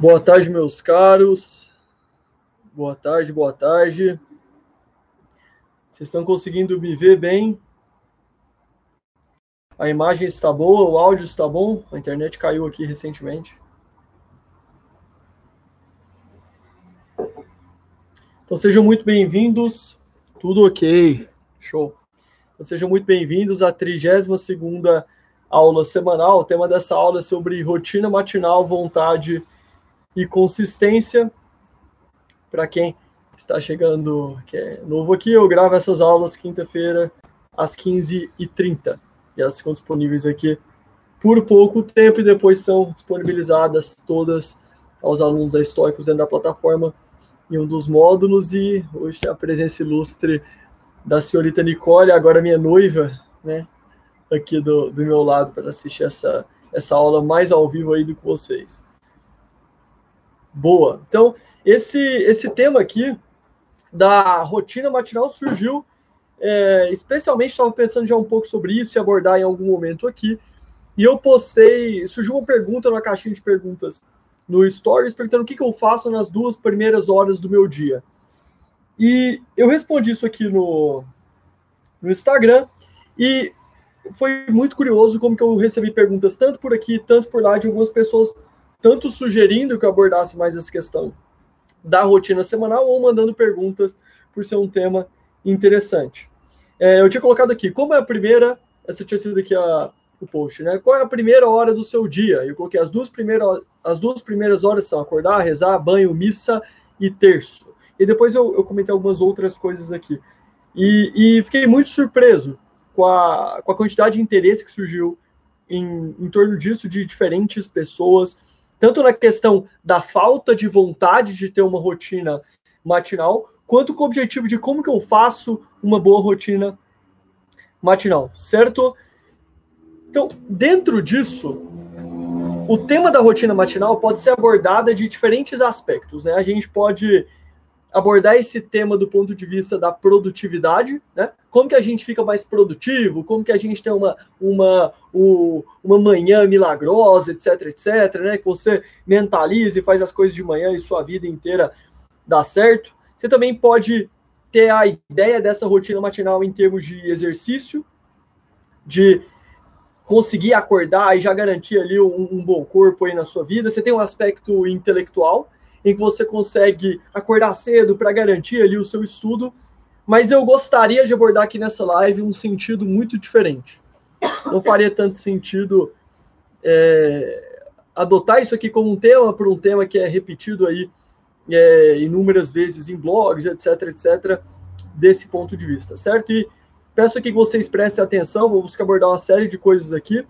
Boa tarde, meus caros. Boa tarde, boa tarde. Vocês estão conseguindo me ver bem? A imagem está boa, o áudio está bom? A internet caiu aqui recentemente. Então sejam muito bem-vindos. Tudo ok. Show. Então, sejam muito bem-vindos à 32ª aula semanal. O tema dessa aula é sobre rotina matinal, vontade e consistência. Para quem está chegando, que é novo aqui, eu gravo essas aulas quinta-feira às 15h30. E elas ficam disponíveis aqui por pouco tempo e depois são disponibilizadas todas aos alunos da Históricos dentro da plataforma em um dos módulos. E hoje a presença ilustre da senhorita Nicole, agora minha noiva, né, aqui do, do meu lado para assistir essa, essa aula mais ao vivo aí do que vocês. Boa. Então, esse, esse tema aqui da rotina matinal surgiu, é, especialmente estava pensando já um pouco sobre isso e abordar em algum momento aqui. E eu postei, surgiu uma pergunta na caixinha de perguntas no Stories, perguntando o que, que eu faço nas duas primeiras horas do meu dia. E eu respondi isso aqui no, no Instagram e foi muito curioso como que eu recebi perguntas tanto por aqui, tanto por lá, de algumas pessoas tanto sugerindo que eu abordasse mais essa questão da rotina semanal ou mandando perguntas por ser um tema interessante. É, eu tinha colocado aqui, como é a primeira, essa tinha sido aqui a, o post, né? Qual é a primeira hora do seu dia? Eu coloquei as duas primeiras, as duas primeiras horas são acordar, rezar, banho, missa e terço. E depois eu, eu comentei algumas outras coisas aqui. E, e, fiquei muito surpreso com a, com a quantidade de interesse que surgiu em, em torno disso de diferentes pessoas, tanto na questão da falta de vontade de ter uma rotina matinal, quanto com o objetivo de como que eu faço uma boa rotina matinal, certo? Então, dentro disso, o tema da rotina matinal pode ser abordado de diferentes aspectos. Né? A gente pode abordar esse tema do ponto de vista da produtividade, né? Como que a gente fica mais produtivo, como que a gente tem uma, uma, uma manhã milagrosa, etc, etc, né? Que você mentalize e faz as coisas de manhã e sua vida inteira dá certo. Você também pode ter a ideia dessa rotina matinal em termos de exercício, de conseguir acordar e já garantir ali um, um bom corpo aí na sua vida. Você tem um aspecto intelectual, em que você consegue acordar cedo para garantir ali o seu estudo, mas eu gostaria de abordar aqui nessa live um sentido muito diferente. Não faria tanto sentido é, adotar isso aqui como um tema, por um tema que é repetido aí é, inúmeras vezes em blogs, etc, etc, desse ponto de vista, certo? E peço aqui que vocês prestem atenção, vou buscar abordar uma série de coisas aqui.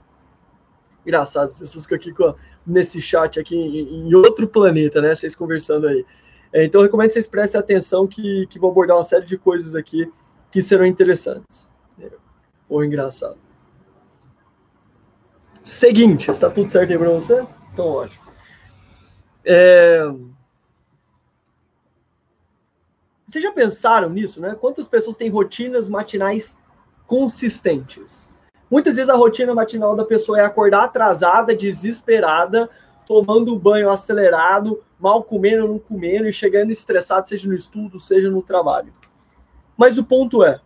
Engraçado, vocês ficam aqui com nesse chat aqui em, em outro planeta, né? Vocês conversando aí. É, então, eu recomendo que vocês prestem atenção que, que vou abordar uma série de coisas aqui que serão interessantes. É, ou engraçado. Seguinte, está tudo certo aí para você? Então, ótimo. É... Vocês já pensaram nisso, né? Quantas pessoas têm rotinas matinais consistentes? Muitas vezes a rotina matinal da pessoa é acordar atrasada, desesperada, tomando banho acelerado, mal comendo, não comendo e chegando estressado, seja no estudo, seja no trabalho. Mas o ponto é: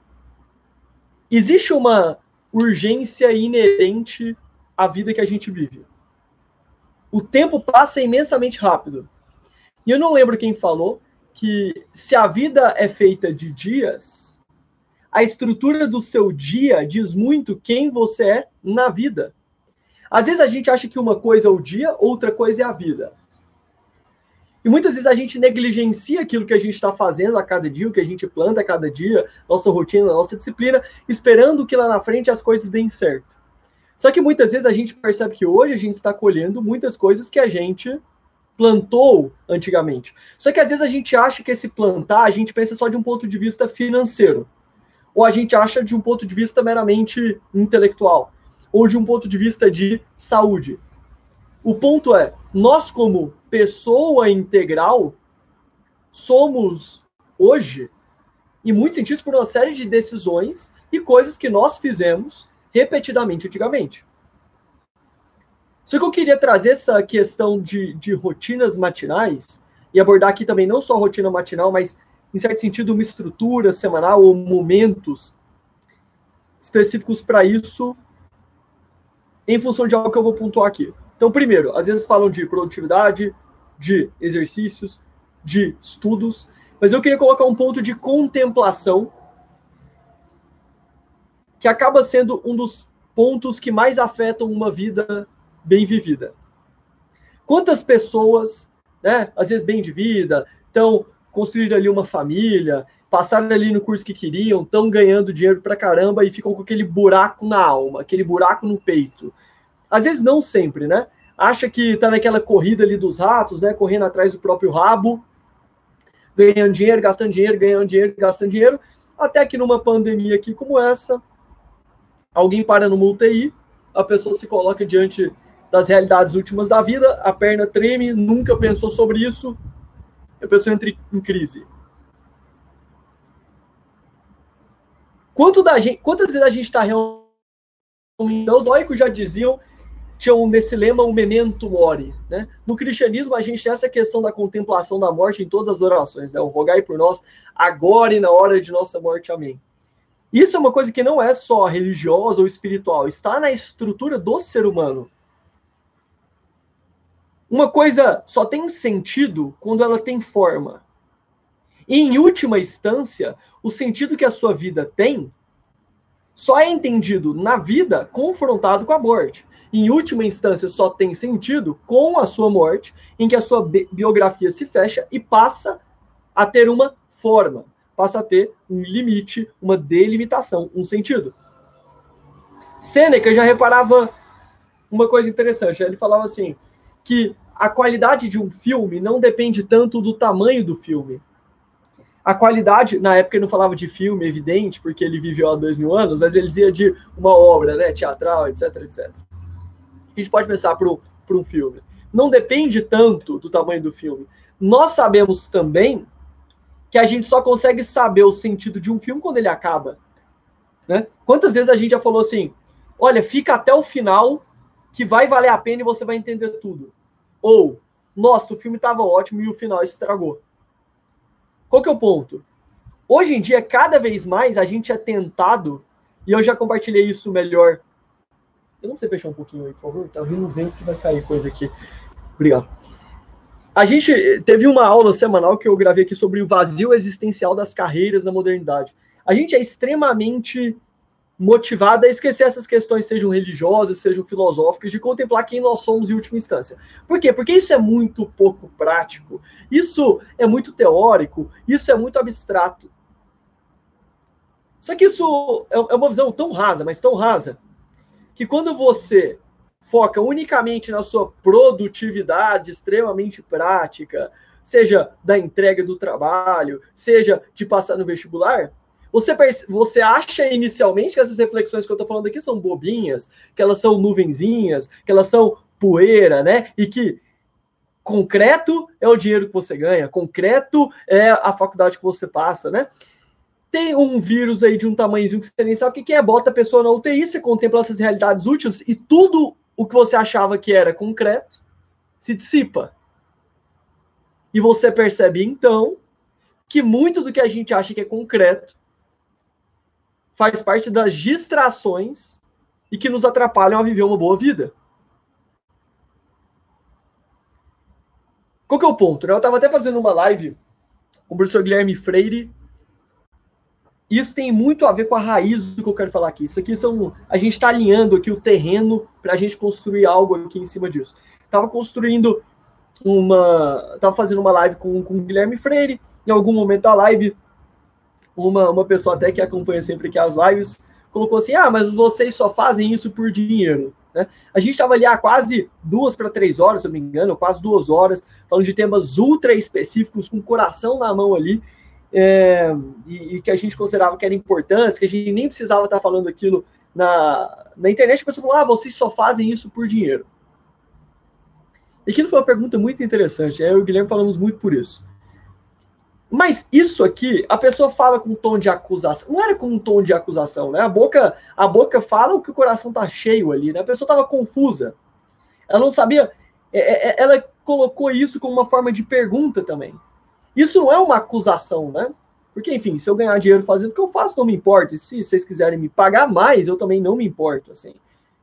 existe uma urgência inerente à vida que a gente vive. O tempo passa imensamente rápido. E eu não lembro quem falou que se a vida é feita de dias, a estrutura do seu dia diz muito quem você é na vida. Às vezes a gente acha que uma coisa é o dia, outra coisa é a vida. E muitas vezes a gente negligencia aquilo que a gente está fazendo a cada dia, o que a gente planta a cada dia, nossa rotina, nossa disciplina, esperando que lá na frente as coisas deem certo. Só que muitas vezes a gente percebe que hoje a gente está colhendo muitas coisas que a gente plantou antigamente. Só que às vezes a gente acha que esse plantar, a gente pensa só de um ponto de vista financeiro ou a gente acha de um ponto de vista meramente intelectual, ou de um ponto de vista de saúde. O ponto é, nós como pessoa integral somos hoje, em muitos sentidos, por uma série de decisões e coisas que nós fizemos repetidamente antigamente. Só que eu queria trazer essa questão de, de rotinas matinais e abordar aqui também não só rotina matinal, mas, em certo sentido, uma estrutura semanal ou momentos específicos para isso, em função de algo que eu vou pontuar aqui. Então, primeiro, às vezes falam de produtividade, de exercícios, de estudos, mas eu queria colocar um ponto de contemplação que acaba sendo um dos pontos que mais afetam uma vida bem vivida. Quantas pessoas, né, às vezes bem de vida, estão construindo ali uma família, passaram ali no curso que queriam, estão ganhando dinheiro pra caramba e ficam com aquele buraco na alma, aquele buraco no peito. Às vezes não sempre, né? Acha que tá naquela corrida ali dos ratos, né, correndo atrás do próprio rabo, ganhando dinheiro, gastando dinheiro, ganhando dinheiro, gastando dinheiro, até que numa pandemia aqui como essa, alguém para numa UTI, a pessoa se coloca diante das realidades últimas da vida, a perna treme, nunca pensou sobre isso, a pessoa entra em crise. Quanto da gente, quantas vezes a gente está realmente. Os oicos já diziam, tinham nesse lema o memento mori. Né? No cristianismo, a gente tem essa questão da contemplação da morte em todas as orações. Né? O rogai por nós, agora e na hora de nossa morte. Amém. Isso é uma coisa que não é só religiosa ou espiritual, está na estrutura do ser humano. Uma coisa só tem sentido quando ela tem forma. E, em última instância, o sentido que a sua vida tem só é entendido na vida confrontado com a morte. Em última instância, só tem sentido com a sua morte, em que a sua bi biografia se fecha e passa a ter uma forma, passa a ter um limite, uma delimitação, um sentido. Sêneca já reparava uma coisa interessante. Ele falava assim que a qualidade de um filme não depende tanto do tamanho do filme. A qualidade, na época ele não falava de filme, evidente, porque ele viveu há dois mil anos, mas ele dizia de uma obra, né, teatral, etc, etc. A gente pode pensar para um filme. Não depende tanto do tamanho do filme. Nós sabemos também que a gente só consegue saber o sentido de um filme quando ele acaba. Né? Quantas vezes a gente já falou assim: olha, fica até o final que vai valer a pena e você vai entender tudo. Ou, nossa, o filme estava ótimo e o final estragou. Qual que é o ponto? Hoje em dia, cada vez mais a gente é tentado, e eu já compartilhei isso melhor. Eu não sei fechar um pouquinho aí, por favor. Tá vindo vento que vai cair coisa aqui. Obrigado. A gente teve uma aula semanal que eu gravei aqui sobre o vazio existencial das carreiras na modernidade. A gente é extremamente motivada a esquecer essas questões, sejam religiosas, sejam filosóficas, de contemplar quem nós somos em última instância. Por quê? Porque isso é muito pouco prático, isso é muito teórico, isso é muito abstrato. Só que isso é, é uma visão tão rasa, mas tão rasa, que quando você foca unicamente na sua produtividade extremamente prática, seja da entrega do trabalho, seja de passar no vestibular, você, você acha inicialmente que essas reflexões que eu estou falando aqui são bobinhas, que elas são nuvenzinhas, que elas são poeira, né? E que concreto é o dinheiro que você ganha, concreto é a faculdade que você passa, né? Tem um vírus aí de um tamanhozinho que você nem sabe o que é, bota a pessoa na UTI, você contempla essas realidades úteis e tudo o que você achava que era concreto se dissipa. E você percebe então que muito do que a gente acha que é concreto faz parte das distrações e que nos atrapalham a viver uma boa vida. Qual que é o ponto? Né? Eu estava até fazendo uma live com o professor Guilherme Freire. Isso tem muito a ver com a raiz do que eu quero falar aqui. Isso aqui são. A gente está alinhando aqui o terreno para a gente construir algo aqui em cima disso. Estava construindo uma. Estava fazendo uma live com, com o Guilherme Freire. Em algum momento da live, uma, uma pessoa até que acompanha sempre aqui as lives colocou assim: ah, mas vocês só fazem isso por dinheiro. Né? A gente estava ali há quase duas para três horas, se eu não me engano, quase duas horas, falando de temas ultra específicos, com o coração na mão ali, é, e, e, que a gente considerava que eram importantes, que a gente nem precisava estar falando aquilo na, na internet. A pessoa falou: ah, vocês só fazem isso por dinheiro. E aquilo foi uma pergunta muito interessante. Eu e o Guilherme falamos muito por isso. Mas isso aqui, a pessoa fala com um tom de acusação. Não era com um tom de acusação, né? A boca, a boca fala o que o coração tá cheio ali, né? A pessoa tava confusa. Ela não sabia. É, é, ela colocou isso como uma forma de pergunta também. Isso não é uma acusação, né? Porque, enfim, se eu ganhar dinheiro fazendo o que eu faço, não me importa. E se vocês quiserem me pagar mais, eu também não me importo, assim.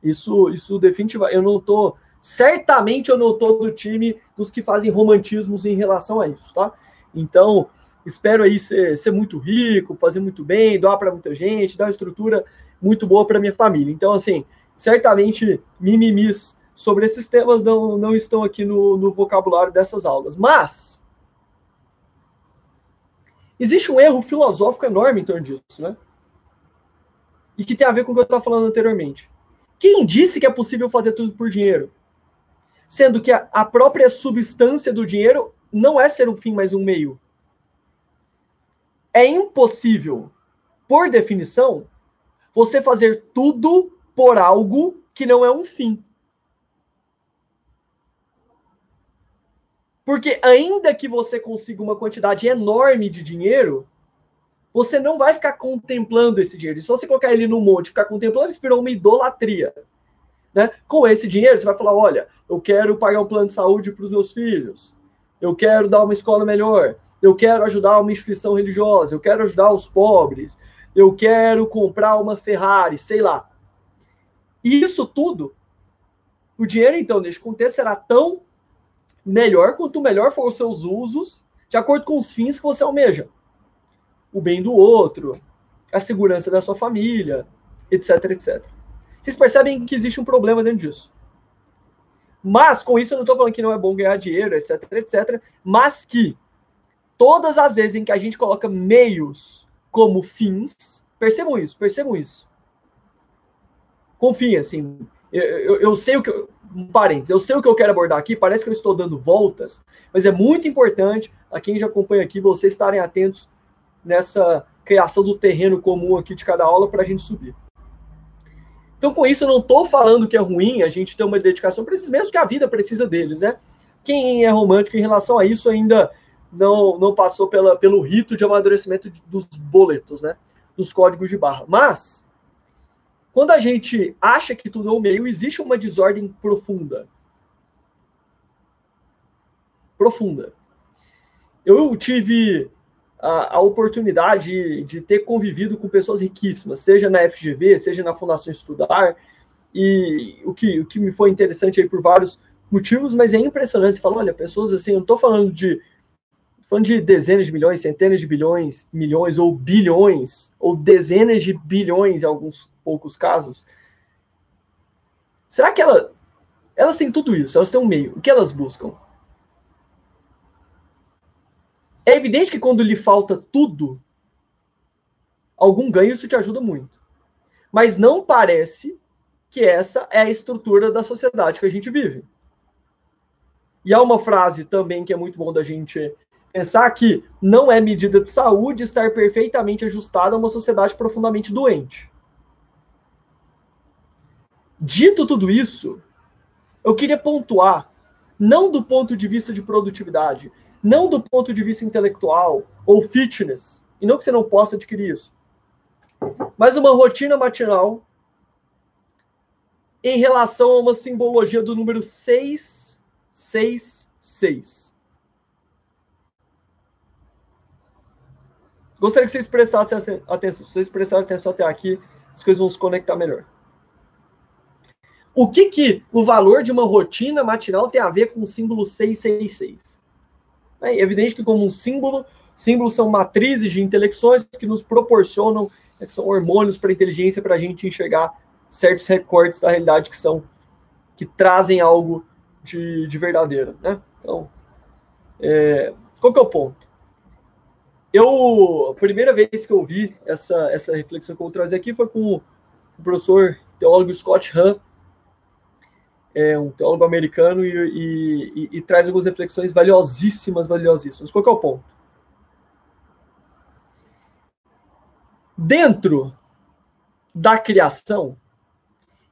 Isso, isso definitivamente, eu não tô, certamente eu não tô do time dos que fazem romantismos em relação a isso, tá? Então, espero aí ser, ser muito rico, fazer muito bem, doar para muita gente, dar uma estrutura muito boa para minha família. Então, assim, certamente mimimis sobre esses temas não, não estão aqui no, no vocabulário dessas aulas. Mas existe um erro filosófico enorme em torno disso, né? E que tem a ver com o que eu estava falando anteriormente. Quem disse que é possível fazer tudo por dinheiro? Sendo que a, a própria substância do dinheiro não é ser um fim, mas um meio. É impossível, por definição, você fazer tudo por algo que não é um fim. Porque ainda que você consiga uma quantidade enorme de dinheiro, você não vai ficar contemplando esse dinheiro. E se você colocar ele no monte ficar contemplando, isso virou uma idolatria. Né? Com esse dinheiro, você vai falar: olha, eu quero pagar um plano de saúde para os meus filhos, eu quero dar uma escola melhor, eu quero ajudar uma instituição religiosa, eu quero ajudar os pobres, eu quero comprar uma Ferrari, sei lá. Isso tudo, o dinheiro, então, neste contexto, será tão melhor quanto melhor for os seus usos, de acordo com os fins que você almeja. O bem do outro, a segurança da sua família, etc, etc. Vocês percebem que existe um problema dentro disso. Mas, com isso, eu não estou falando que não é bom ganhar dinheiro, etc, etc, mas que todas as vezes em que a gente coloca meios como fins, percebam isso, percebam isso. Confiem, assim, eu, eu, eu sei o que. Eu, um parênteses, eu sei o que eu quero abordar aqui, parece que eu estou dando voltas, mas é muito importante, a quem já acompanha aqui, vocês estarem atentos nessa criação do terreno comum aqui de cada aula para a gente subir. Então, com isso, eu não estou falando que é ruim a gente ter uma dedicação para esses mesmo que a vida precisa deles, né? Quem é romântico em relação a isso ainda não, não passou pela, pelo rito de amadurecimento dos boletos, né? Dos códigos de barra. Mas, quando a gente acha que tudo é o meio, existe uma desordem profunda. Profunda. Eu tive a, a, oportunidade de ter convivido com pessoas riquíssimas, seja na FGV, seja na Fundação Estudar, e o que, o que me foi interessante aí por vários motivos, mas é impressionante. Você fala, olha, pessoas assim, eu não estou falando de falando de dezenas de milhões, centenas de bilhões, milhões ou bilhões, ou dezenas de bilhões em alguns poucos casos, será que ela, elas têm tudo isso, elas têm um meio, o que elas buscam? É evidente que quando lhe falta tudo, algum ganho isso te ajuda muito. Mas não parece que essa é a estrutura da sociedade que a gente vive. E há uma frase também que é muito bom da gente pensar que não é medida de saúde estar perfeitamente ajustada a uma sociedade profundamente doente. Dito tudo isso, eu queria pontuar, não do ponto de vista de produtividade, não do ponto de vista intelectual ou fitness, e não que você não possa adquirir isso, mas uma rotina matinal em relação a uma simbologia do número 666. Gostaria que vocês prestassem atenção. Se vocês prestarem atenção até aqui, as coisas vão se conectar melhor. O que, que o valor de uma rotina matinal tem a ver com o símbolo 666? É evidente que como um símbolo, símbolos são matrizes de intelecções que nos proporcionam, né, que são hormônios para a inteligência, para a gente enxergar certos recortes da realidade que são, que trazem algo de, de verdadeiro, né? Então, é, qual que é o ponto? Eu, a primeira vez que eu vi essa, essa reflexão que eu vou trazer aqui foi com o professor teólogo Scott Hahn, é um teólogo americano e, e, e, e, traz algumas reflexões valiosíssimas, valiosíssimas. Qual é o ponto? Dentro da criação,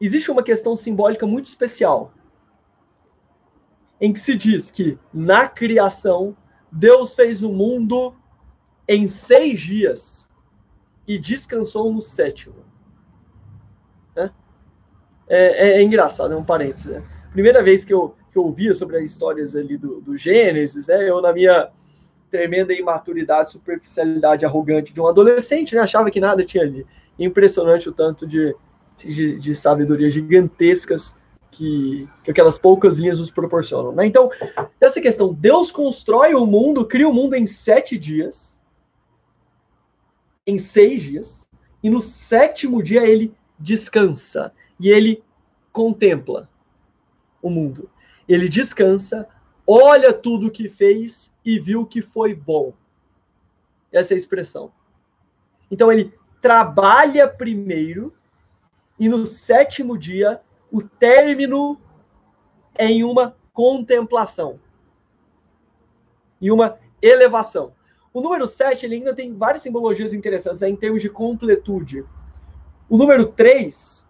existe uma questão simbólica muito especial, em que se diz que na criação Deus fez o mundo em seis dias e descansou no sétimo. É, é, é, engraçado, é um parênteses. Né? primeira vez que eu, que eu ouvia sobre as histórias ali do, do Gênesis, né? Eu, na minha tremenda imaturidade, superficialidade arrogante de um adolescente, né? Achava que nada tinha ali. Impressionante o tanto de, de, de sabedoria gigantescas que, que, aquelas poucas linhas nos proporcionam. Né? Então, essa questão, Deus constrói o mundo, cria o mundo em sete dias, em seis dias, e no sétimo dia ele descansa e ele contempla o mundo. Ele descansa, olha tudo o que fez e viu que foi bom. Essa é a expressão. Então ele trabalha primeiro e no sétimo dia o término é em uma contemplação, em uma elevação. O número 7 ele ainda tem várias simbologias interessantes né, em termos de completude. O número 3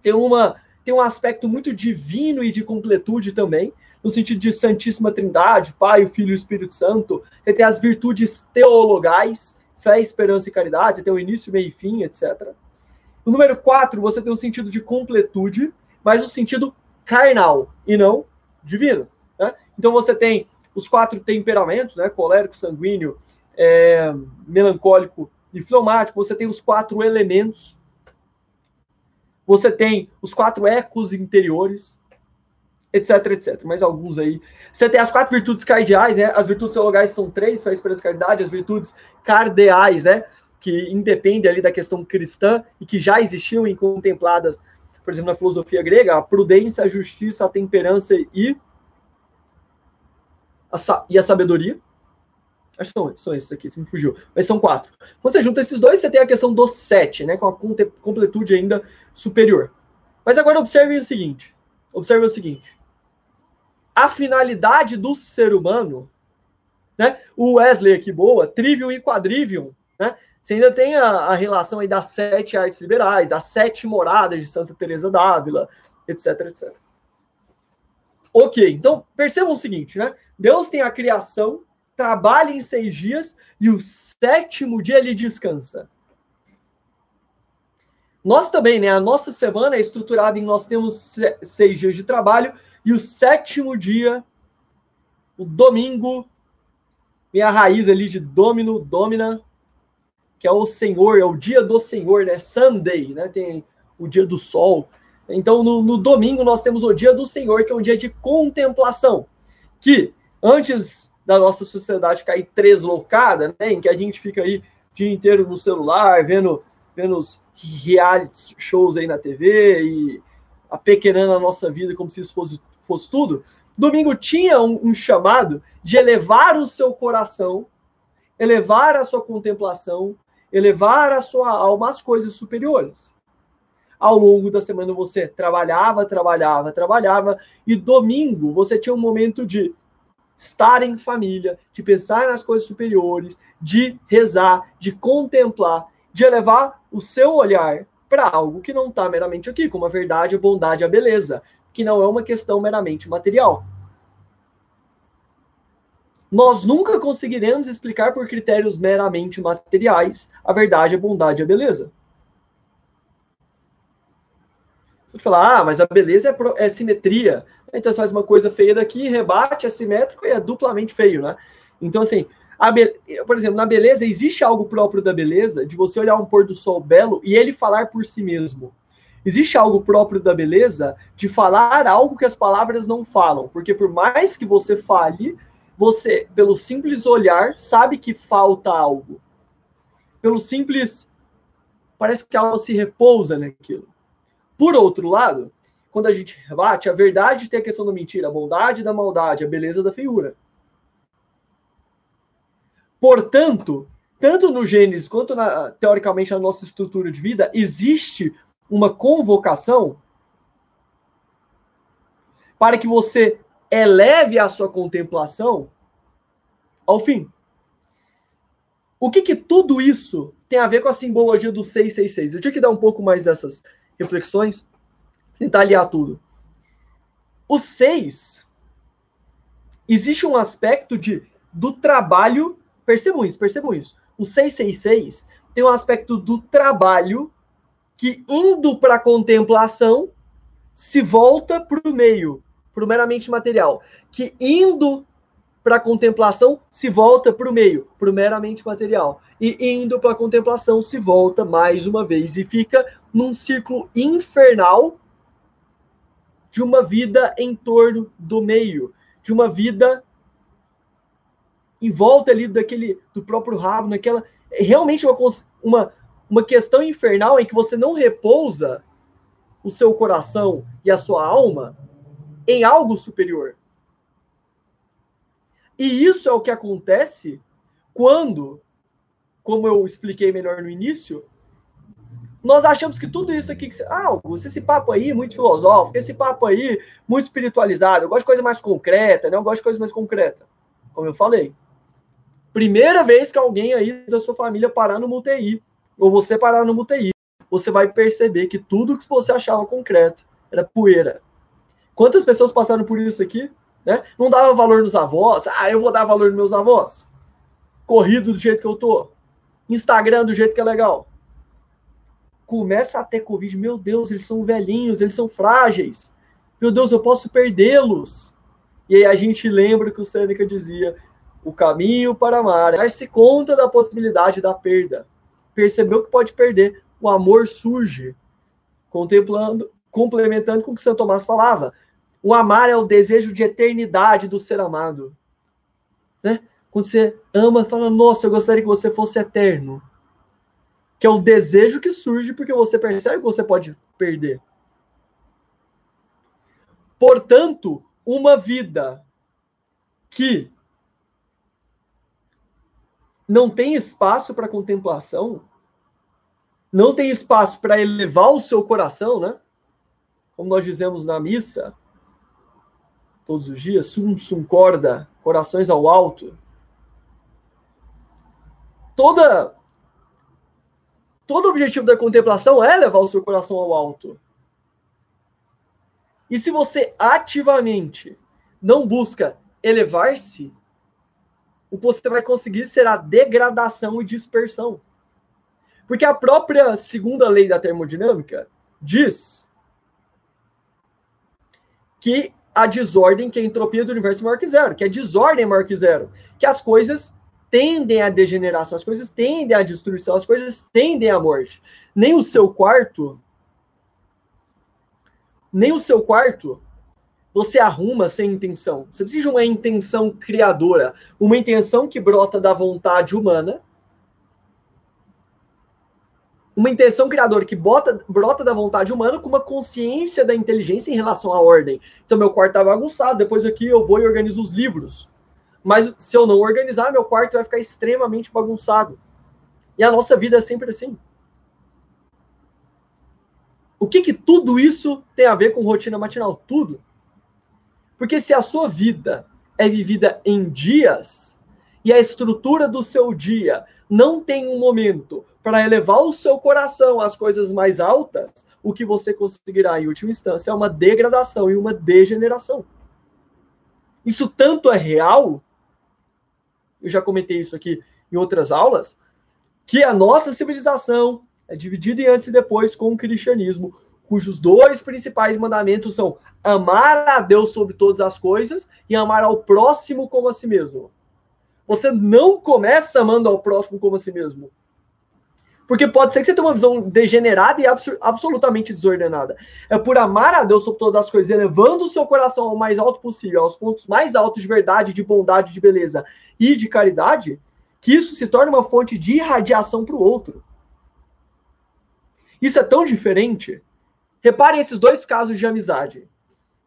tem, uma, tem um aspecto muito divino e de completude também, no sentido de Santíssima Trindade, Pai, o Filho e o Espírito Santo. Ele tem as virtudes teologais, fé, esperança e caridade, você tem o início, meio e fim, etc. No número 4, você tem o sentido de completude, mas o sentido carnal e não divino. Né? Então você tem os quatro temperamentos, né? colérico, sanguíneo, é, melancólico e fleumático. Você tem os quatro elementos. Você tem os quatro ecos interiores, etc, etc. Mais alguns aí. Você tem as quatro virtudes cardeais, né? As virtudes teologais são três, faz esperança caridade. As virtudes cardeais, né? Que independem ali da questão cristã e que já existiam e contempladas, por exemplo, na filosofia grega, a prudência, a justiça, a temperança e a, e a sabedoria. Acho que são, são esses aqui, se me fugiu. Mas são quatro. Quando você junta esses dois, você tem a questão do sete, né? Com a completude ainda superior. Mas agora observe o seguinte. Observe o seguinte. A finalidade do ser humano, né? O Wesley aqui, boa, trivium e quadrivium, né? Você ainda tem a, a relação aí das sete artes liberais, das sete moradas de Santa Teresa d'Ávila, etc, etc. Ok, então percebam o seguinte, né? Deus tem a criação, trabalha em seis dias e o sétimo dia ele descansa. Nós também, né? A nossa semana é estruturada em nós temos seis dias de trabalho e o sétimo dia, o domingo, vem a raiz ali de domino, domina, que é o Senhor, é o dia do Senhor, né? Sunday, né? Tem o dia do sol. Então, no, no domingo, nós temos o dia do Senhor, que é um dia de contemplação. Que antes da nossa sociedade cair treslocada, né, em que a gente fica aí o dia inteiro no celular, vendo, vendo os reality shows aí na TV e apequenando a nossa vida como se isso fosse, fosse tudo, domingo tinha um, um chamado de elevar o seu coração, elevar a sua contemplação, elevar a sua alma às coisas superiores. Ao longo da semana você trabalhava, trabalhava, trabalhava, e domingo você tinha um momento de estar em família, de pensar nas coisas superiores, de rezar, de contemplar, de elevar o seu olhar para algo que não está meramente aqui, como a verdade, a bondade, a beleza, que não é uma questão meramente material. Nós nunca conseguiremos explicar por critérios meramente materiais a verdade, a bondade a beleza. Você fala, ah, mas a beleza é, pro, é simetria. Então você faz uma coisa feia daqui, rebate, é simétrico e é duplamente feio, né? Então, assim, be... por exemplo, na beleza, existe algo próprio da beleza, de você olhar um pôr do sol belo e ele falar por si mesmo. Existe algo próprio da beleza de falar algo que as palavras não falam, porque por mais que você fale, você, pelo simples olhar, sabe que falta algo. Pelo simples. Parece que algo se repousa naquilo. Por outro lado, quando a gente rebate, a verdade tem a questão da mentira, a bondade da maldade, a beleza da feiura. Portanto, tanto no Gênesis quanto na, teoricamente na nossa estrutura de vida, existe uma convocação para que você eleve a sua contemplação ao fim. O que, que tudo isso tem a ver com a simbologia do 666? Eu tinha que dar um pouco mais dessas reflexões, tentar aliar tudo. O 6, existe um aspecto de do trabalho, percebam isso, percebam isso. O 666 tem um aspecto do trabalho que indo para a contemplação se volta para o meio, para o meramente material, que indo para a contemplação se volta para o meio, para o meramente material, e indo para a contemplação se volta mais uma vez e fica num círculo infernal de uma vida em torno do meio, de uma vida em volta ali daquele do próprio rabo, naquela realmente uma, uma, uma questão infernal em que você não repousa o seu coração e a sua alma em algo superior. E isso é o que acontece quando, como eu expliquei melhor no início, nós achamos que tudo isso aqui, que, ah, Augusto, esse papo aí é muito filosófico, esse papo aí muito espiritualizado, eu gosto de coisa mais concreta, né? Eu gosto de coisa mais concreta. Como eu falei. Primeira vez que alguém aí da sua família parar no UTI, ou você parar no UTI, você vai perceber que tudo que você achava concreto era poeira. Quantas pessoas passaram por isso aqui? Né? Não dava valor nos avós. Ah, eu vou dar valor nos meus avós. Corrido do jeito que eu tô. Instagram do jeito que é legal. Começa a ter Covid. Meu Deus, eles são velhinhos, eles são frágeis. Meu Deus, eu posso perdê-los. E aí a gente lembra que o Sêneca dizia: o caminho para amar é dar-se conta da possibilidade da perda. Percebeu que pode perder, o amor surge, contemplando, complementando com o que Santo Tomás falava. O amar é o desejo de eternidade do ser amado. Né? Quando você ama, fala, nossa, eu gostaria que você fosse eterno. Que é o desejo que surge porque você percebe que você pode perder. Portanto, uma vida que não tem espaço para contemplação, não tem espaço para elevar o seu coração, né? Como nós dizemos na missa, todos os dias, sum sum corda, corações ao alto. Toda todo objetivo da contemplação é levar o seu coração ao alto. E se você ativamente não busca elevar-se, o que você vai conseguir será degradação e dispersão. Porque a própria segunda lei da termodinâmica diz que a desordem, que a entropia do universo é maior que zero, que a desordem é maior que zero, que as coisas tendem à degeneração, as coisas tendem à destruição, as coisas tendem à morte. Nem o seu quarto, nem o seu quarto você arruma sem intenção. Você precisa de uma intenção criadora, uma intenção que brota da vontade humana uma intenção criadora que bota, brota da vontade humana com uma consciência da inteligência em relação à ordem. Então, meu quarto está bagunçado, depois aqui eu vou e organizo os livros. Mas se eu não organizar, meu quarto vai ficar extremamente bagunçado. E a nossa vida é sempre assim. O que, que tudo isso tem a ver com rotina matinal? Tudo. Porque se a sua vida é vivida em dias e a estrutura do seu dia não tem um momento para elevar o seu coração às coisas mais altas, o que você conseguirá, em última instância, é uma degradação e uma degeneração. Isso tanto é real, eu já comentei isso aqui em outras aulas, que a nossa civilização é dividida em antes e depois com o cristianismo, cujos dois principais mandamentos são amar a Deus sobre todas as coisas e amar ao próximo como a si mesmo. Você não começa amando ao próximo como a si mesmo. Porque pode ser que você tenha uma visão degenerada e abs absolutamente desordenada. É por amar a Deus sobre todas as coisas, elevando o seu coração ao mais alto possível, aos pontos mais altos de verdade, de bondade, de beleza e de caridade, que isso se torna uma fonte de irradiação para o outro. Isso é tão diferente. Reparem esses dois casos de amizade.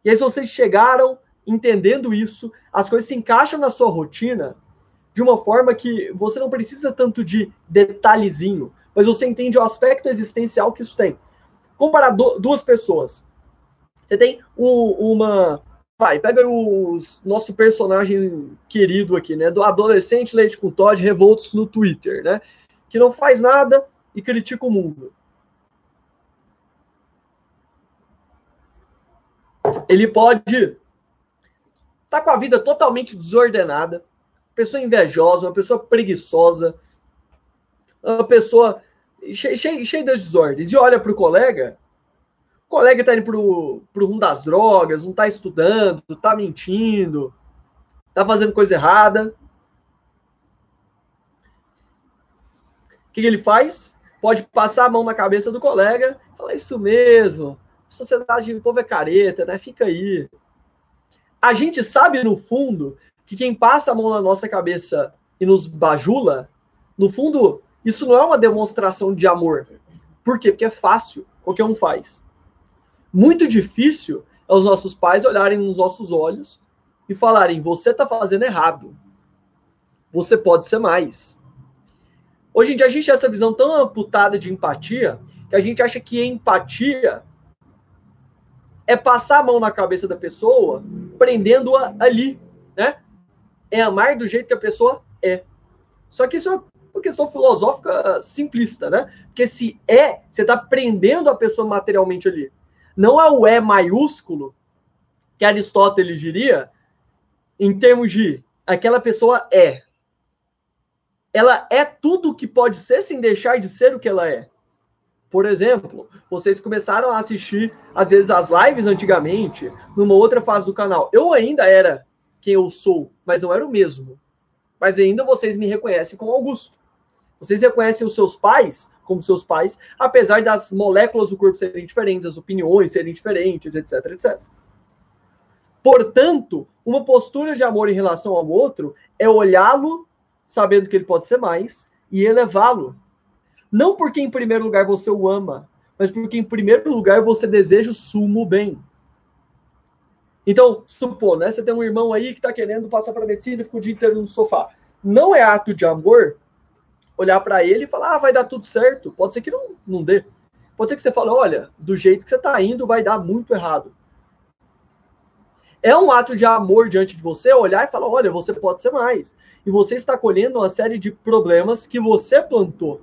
E aí, se vocês chegaram entendendo isso, as coisas se encaixam na sua rotina de uma forma que você não precisa tanto de detalhezinho mas você entende o aspecto existencial que isso tem. Comparar do, duas pessoas. Você tem o, uma. Vai, pega o nosso personagem querido aqui, né? Do adolescente leite com Todd revoltos no Twitter, né? Que não faz nada e critica o mundo. Ele pode estar tá com a vida totalmente desordenada, pessoa invejosa, uma pessoa preguiçosa, uma pessoa cheio, cheio, das desordens, e olha para o colega O colega está indo pro, pro rumo das drogas, não está estudando, está mentindo, está fazendo coisa errada. O que, que ele faz? Pode passar a mão na cabeça do colega falar isso mesmo. Sociedade de povo é careta, né? Fica aí. A gente sabe, no fundo, que quem passa a mão na nossa cabeça e nos bajula, no fundo, isso não é uma demonstração de amor. Por quê? Porque é fácil, qualquer um faz. Muito difícil é os nossos pais olharem nos nossos olhos e falarem: você está fazendo errado. Você pode ser mais. Hoje em dia a gente tem essa visão tão amputada de empatia que a gente acha que empatia é passar a mão na cabeça da pessoa, prendendo-a ali, né? É amar do jeito que a pessoa é. Só que isso é uma questão filosófica simplista, né? Porque se é, você está prendendo a pessoa materialmente ali. Não é o é maiúsculo que Aristóteles diria em termos de aquela pessoa é. Ela é tudo o que pode ser sem deixar de ser o que ela é. Por exemplo, vocês começaram a assistir, às vezes, as lives antigamente, numa outra fase do canal. Eu ainda era quem eu sou, mas não era o mesmo. Mas ainda vocês me reconhecem como Augusto. Vocês reconhecem os seus pais como seus pais, apesar das moléculas do corpo serem diferentes, as opiniões serem diferentes, etc, etc. Portanto, uma postura de amor em relação ao outro é olhá-lo sabendo que ele pode ser mais e elevá-lo. Não porque em primeiro lugar você o ama, mas porque em primeiro lugar você deseja o sumo bem. Então, supor, né? Você tem um irmão aí que está querendo passar para medicina e fica o dia inteiro no sofá. Não é ato de amor olhar para ele e falar, ah, vai dar tudo certo. Pode ser que não, não dê. Pode ser que você fale, olha, do jeito que você está indo, vai dar muito errado. É um ato de amor diante de você olhar e falar, olha, você pode ser mais. E você está colhendo uma série de problemas que você plantou.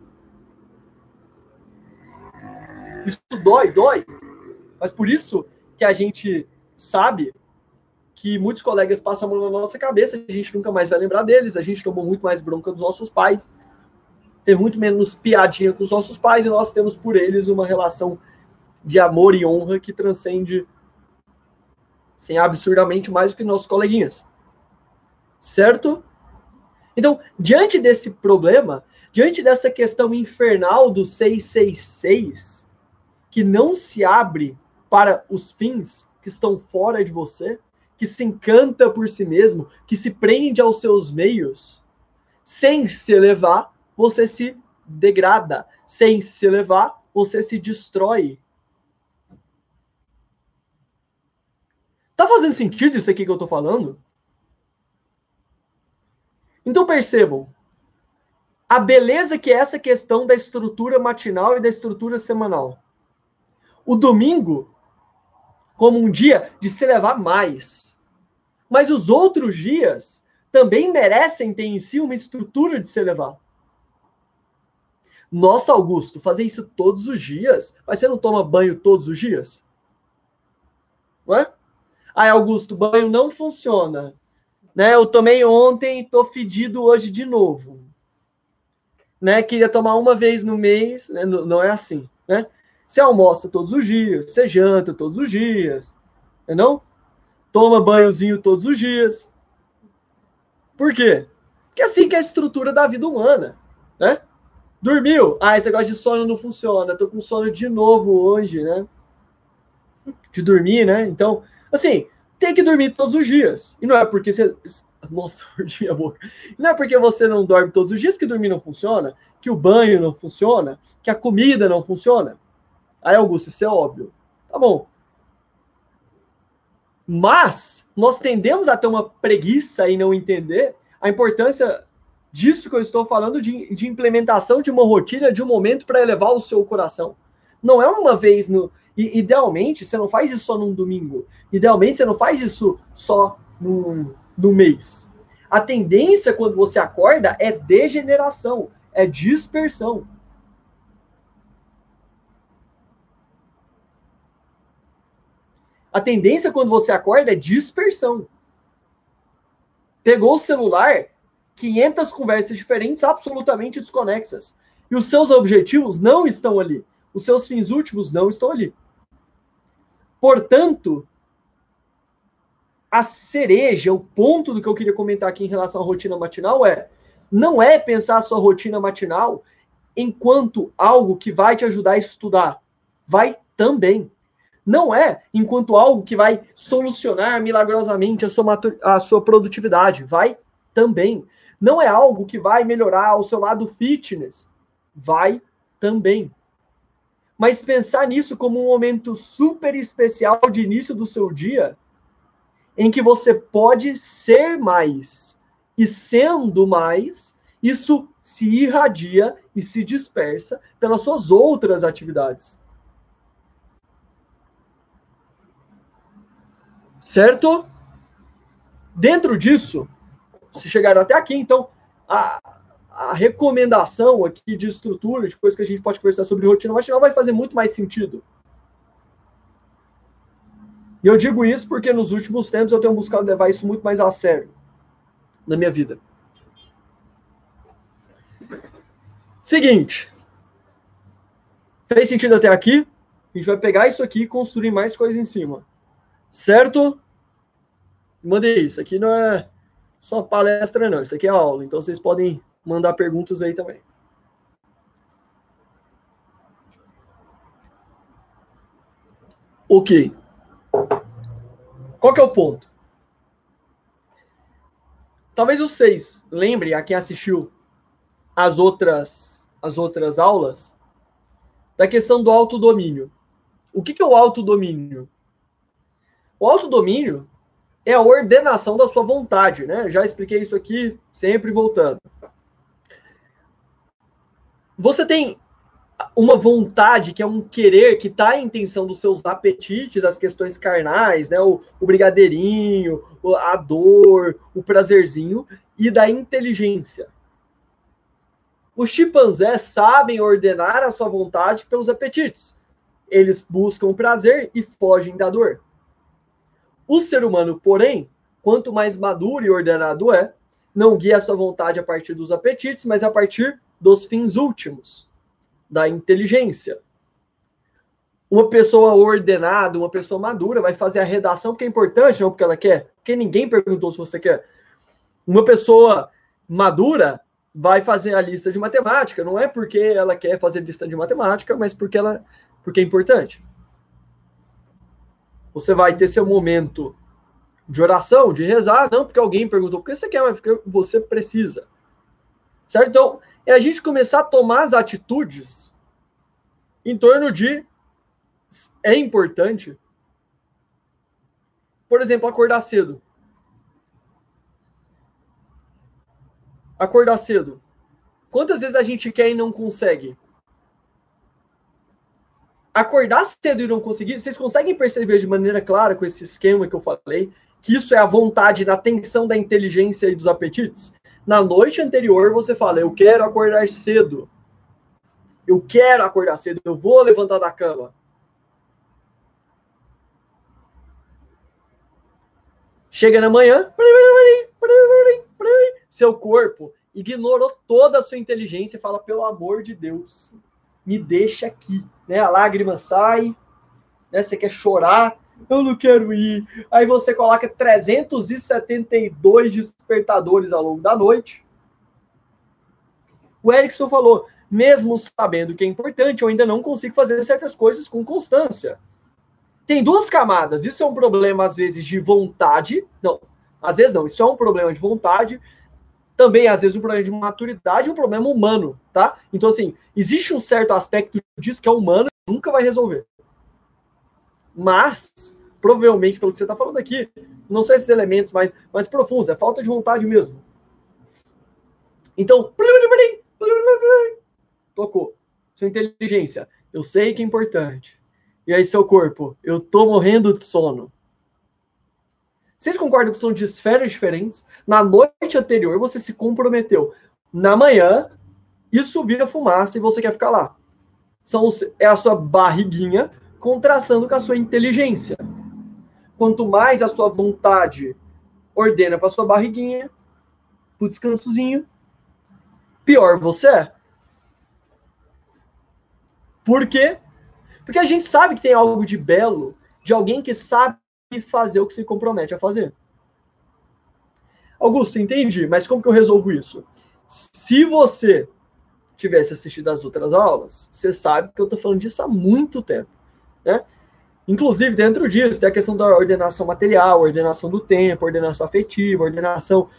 Isso dói, dói. Mas por isso que a gente sabe que muitos colegas passam a mão na nossa cabeça, a gente nunca mais vai lembrar deles, a gente tomou muito mais bronca dos nossos pais, tem muito menos piadinha com os nossos pais e nós temos por eles uma relação de amor e honra que transcende sem absurdamente mais do que nossos coleguinhas. Certo? Então, diante desse problema, diante dessa questão infernal do 666, que não se abre para os fins que estão fora de você, que se encanta por si mesmo, que se prende aos seus meios, sem se elevar, você se degrada. Sem se elevar, você se destrói. Tá fazendo sentido isso aqui que eu tô falando? Então percebam a beleza que é essa questão da estrutura matinal e da estrutura semanal. O domingo como um dia de se elevar mais. Mas os outros dias também merecem ter em si uma estrutura de se elevar. Nossa, Augusto, fazer isso todos os dias? Mas você não toma banho todos os dias? Não é? Aí, Augusto, banho não funciona. Né? Eu tomei ontem e tô fedido hoje de novo. Né? Queria tomar uma vez no mês, né? não é assim, né? Você almoça todos os dias, você janta todos os dias, não? Toma banhozinho todos os dias. Por quê? Porque é assim que é a estrutura da vida humana, né? Dormiu? Ah, esse negócio de sono não funciona. Tô com sono de novo hoje, né? De dormir, né? Então, assim, tem que dormir todos os dias. E não é porque você. Nossa, mordi minha boca. Não é porque você não dorme todos os dias que dormir não funciona, que o banho não funciona, que a comida não funciona. Aí, Augusto, isso é óbvio. Tá bom. Mas nós tendemos a ter uma preguiça e não entender a importância disso que eu estou falando, de, de implementação de uma rotina, de um momento para elevar o seu coração. Não é uma vez no. Idealmente, você não faz isso só num domingo. Idealmente, você não faz isso só num, num mês. A tendência quando você acorda é degeneração, é dispersão. A tendência quando você acorda é dispersão. Pegou o celular, 500 conversas diferentes absolutamente desconexas. E os seus objetivos não estão ali. Os seus fins últimos não estão ali. Portanto, a cereja, o ponto do que eu queria comentar aqui em relação à rotina matinal é não é pensar a sua rotina matinal enquanto algo que vai te ajudar a estudar. Vai também. Não é enquanto algo que vai solucionar milagrosamente a sua, a sua produtividade. Vai também. Não é algo que vai melhorar o seu lado fitness. Vai também. Mas pensar nisso como um momento super especial de início do seu dia, em que você pode ser mais. E sendo mais, isso se irradia e se dispersa pelas suas outras atividades. Certo? Dentro disso, se chegaram até aqui, então, a, a recomendação aqui de estrutura, de coisa que a gente pode conversar sobre rotina matinal, vai fazer muito mais sentido. E eu digo isso porque nos últimos tempos eu tenho buscado levar isso muito mais a sério na minha vida. Seguinte. Fez sentido até aqui? A gente vai pegar isso aqui e construir mais coisas em cima. Certo? Mandei isso. Aqui não é só palestra, não. Isso aqui é aula. Então vocês podem mandar perguntas aí também. Ok. Qual que é o ponto? Talvez vocês lembrem, a quem assistiu as outras, as outras aulas, da questão do autodomínio. O que, que é o autodomínio? O autodomínio é a ordenação da sua vontade, né? Já expliquei isso aqui, sempre voltando. Você tem uma vontade, que é um querer, que está em intenção dos seus apetites, as questões carnais, né? O, o brigadeirinho, a dor, o prazerzinho, e da inteligência. Os chimpanzés sabem ordenar a sua vontade pelos apetites. Eles buscam o prazer e fogem da dor. O ser humano, porém, quanto mais maduro e ordenado é, não guia a sua vontade a partir dos apetites, mas a partir dos fins últimos, da inteligência. Uma pessoa ordenada, uma pessoa madura, vai fazer a redação porque é importante, não porque ela quer, porque ninguém perguntou se você quer. Uma pessoa madura vai fazer a lista de matemática, não é porque ela quer fazer lista de matemática, mas porque ela porque é importante. Você vai ter seu momento de oração, de rezar, não porque alguém perguntou porque você quer, mas porque você precisa. Certo? Então, é a gente começar a tomar as atitudes em torno de é importante. Por exemplo, acordar cedo. acordar cedo. Quantas vezes a gente quer e não consegue? Acordar cedo e não conseguir, vocês conseguem perceber de maneira clara com esse esquema que eu falei, que isso é a vontade na tensão da inteligência e dos apetites? Na noite anterior você fala, eu quero acordar cedo. Eu quero acordar cedo, eu vou levantar da cama. Chega na manhã, seu corpo ignorou toda a sua inteligência e fala: pelo amor de Deus, me deixa aqui. Né? A lágrima sai, né? você quer chorar, eu não quero ir. Aí você coloca 372 despertadores ao longo da noite. O Erickson falou: mesmo sabendo que é importante, eu ainda não consigo fazer certas coisas com constância. Tem duas camadas. Isso é um problema, às vezes, de vontade. Não, às vezes não. Isso é um problema de vontade também, às vezes, um problema de maturidade e um problema humano, tá? Então, assim, existe um certo aspecto disso que é humano e nunca vai resolver. Mas, provavelmente, pelo que você está falando aqui, não são esses elementos mais, mais profundos, é falta de vontade mesmo. Então, tocou. Sua inteligência, eu sei que é importante. E aí, seu corpo, eu tô morrendo de sono. Vocês concordam que são de esferas diferentes? Na noite anterior você se comprometeu. Na manhã, isso vira fumaça e você quer ficar lá. São, é a sua barriguinha contrastando com a sua inteligência. Quanto mais a sua vontade ordena para sua barriguinha, pro descansozinho, pior você é. Por quê? Porque a gente sabe que tem algo de belo de alguém que sabe fazer o que se compromete a fazer. Augusto, entendi, mas como que eu resolvo isso? Se você tivesse assistido as outras aulas, você sabe que eu estou falando disso há muito tempo. Né? Inclusive, dentro disso, tem a questão da ordenação material, ordenação do tempo, ordenação afetiva, ordenação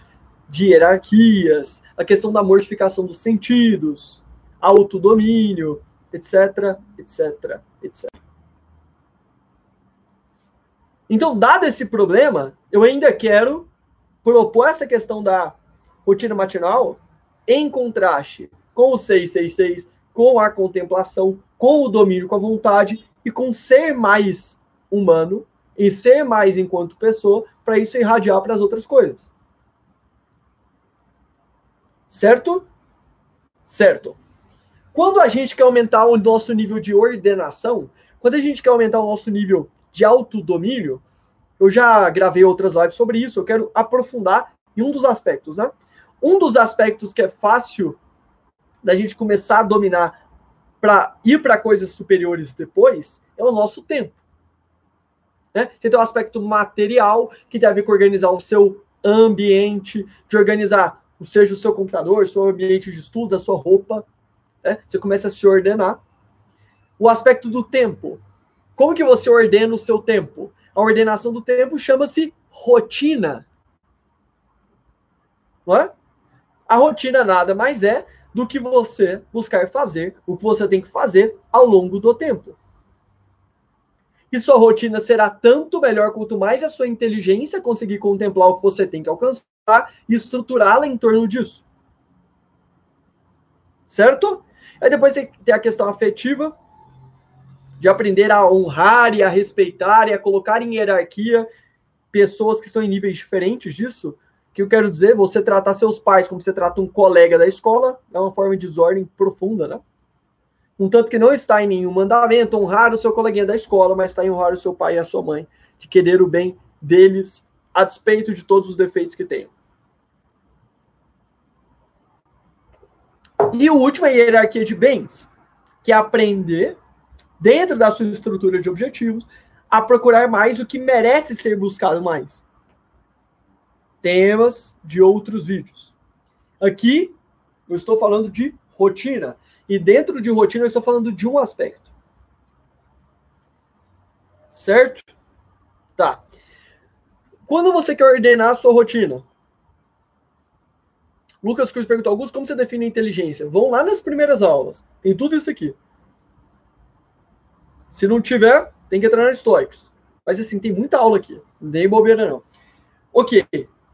de hierarquias, a questão da mortificação dos sentidos, autodomínio, etc, etc, etc. Então, dado esse problema, eu ainda quero propor essa questão da rotina matinal em contraste com o 666, com a contemplação, com o domínio com a vontade e com ser mais humano e ser mais enquanto pessoa, para isso irradiar para as outras coisas. Certo? Certo. Quando a gente quer aumentar o nosso nível de ordenação, quando a gente quer aumentar o nosso nível de autodomínio, eu já gravei outras lives sobre isso, eu quero aprofundar em um dos aspectos, né? Um dos aspectos que é fácil da gente começar a dominar para ir para coisas superiores depois é o nosso tempo. Né? Você tem o aspecto material, que tem a ver com organizar o seu ambiente, de organizar, seja o seu computador, o seu ambiente de estudos, a sua roupa. Né? Você começa a se ordenar. O aspecto do tempo. Como que você ordena o seu tempo? A ordenação do tempo chama-se rotina. Não é? A rotina nada mais é do que você buscar fazer o que você tem que fazer ao longo do tempo. E sua rotina será tanto melhor quanto mais a sua inteligência conseguir contemplar o que você tem que alcançar e estruturá-la em torno disso. Certo? Aí depois tem a questão afetiva, de aprender a honrar e a respeitar e a colocar em hierarquia pessoas que estão em níveis diferentes disso, que eu quero dizer, você tratar seus pais como você trata um colega da escola, é uma forma de desordem profunda, né? Um tanto que não está em nenhum mandamento honrar o seu coleguinha da escola, mas está em honrar o seu pai e a sua mãe, de querer o bem deles, a despeito de todos os defeitos que tenham. E o último é a hierarquia de bens, que é aprender, dentro da sua estrutura de objetivos, a procurar mais o que merece ser buscado mais temas de outros vídeos. Aqui eu estou falando de rotina. E dentro de rotina eu estou falando de um aspecto. Certo? Tá. Quando você quer ordenar a sua rotina? Lucas Cruz perguntou, Augusto, como você define inteligência? Vão lá nas primeiras aulas. Tem tudo isso aqui. Se não tiver, tem que entrar na Stoics. Mas assim, tem muita aula aqui. Não tem bobeira, não. Ok.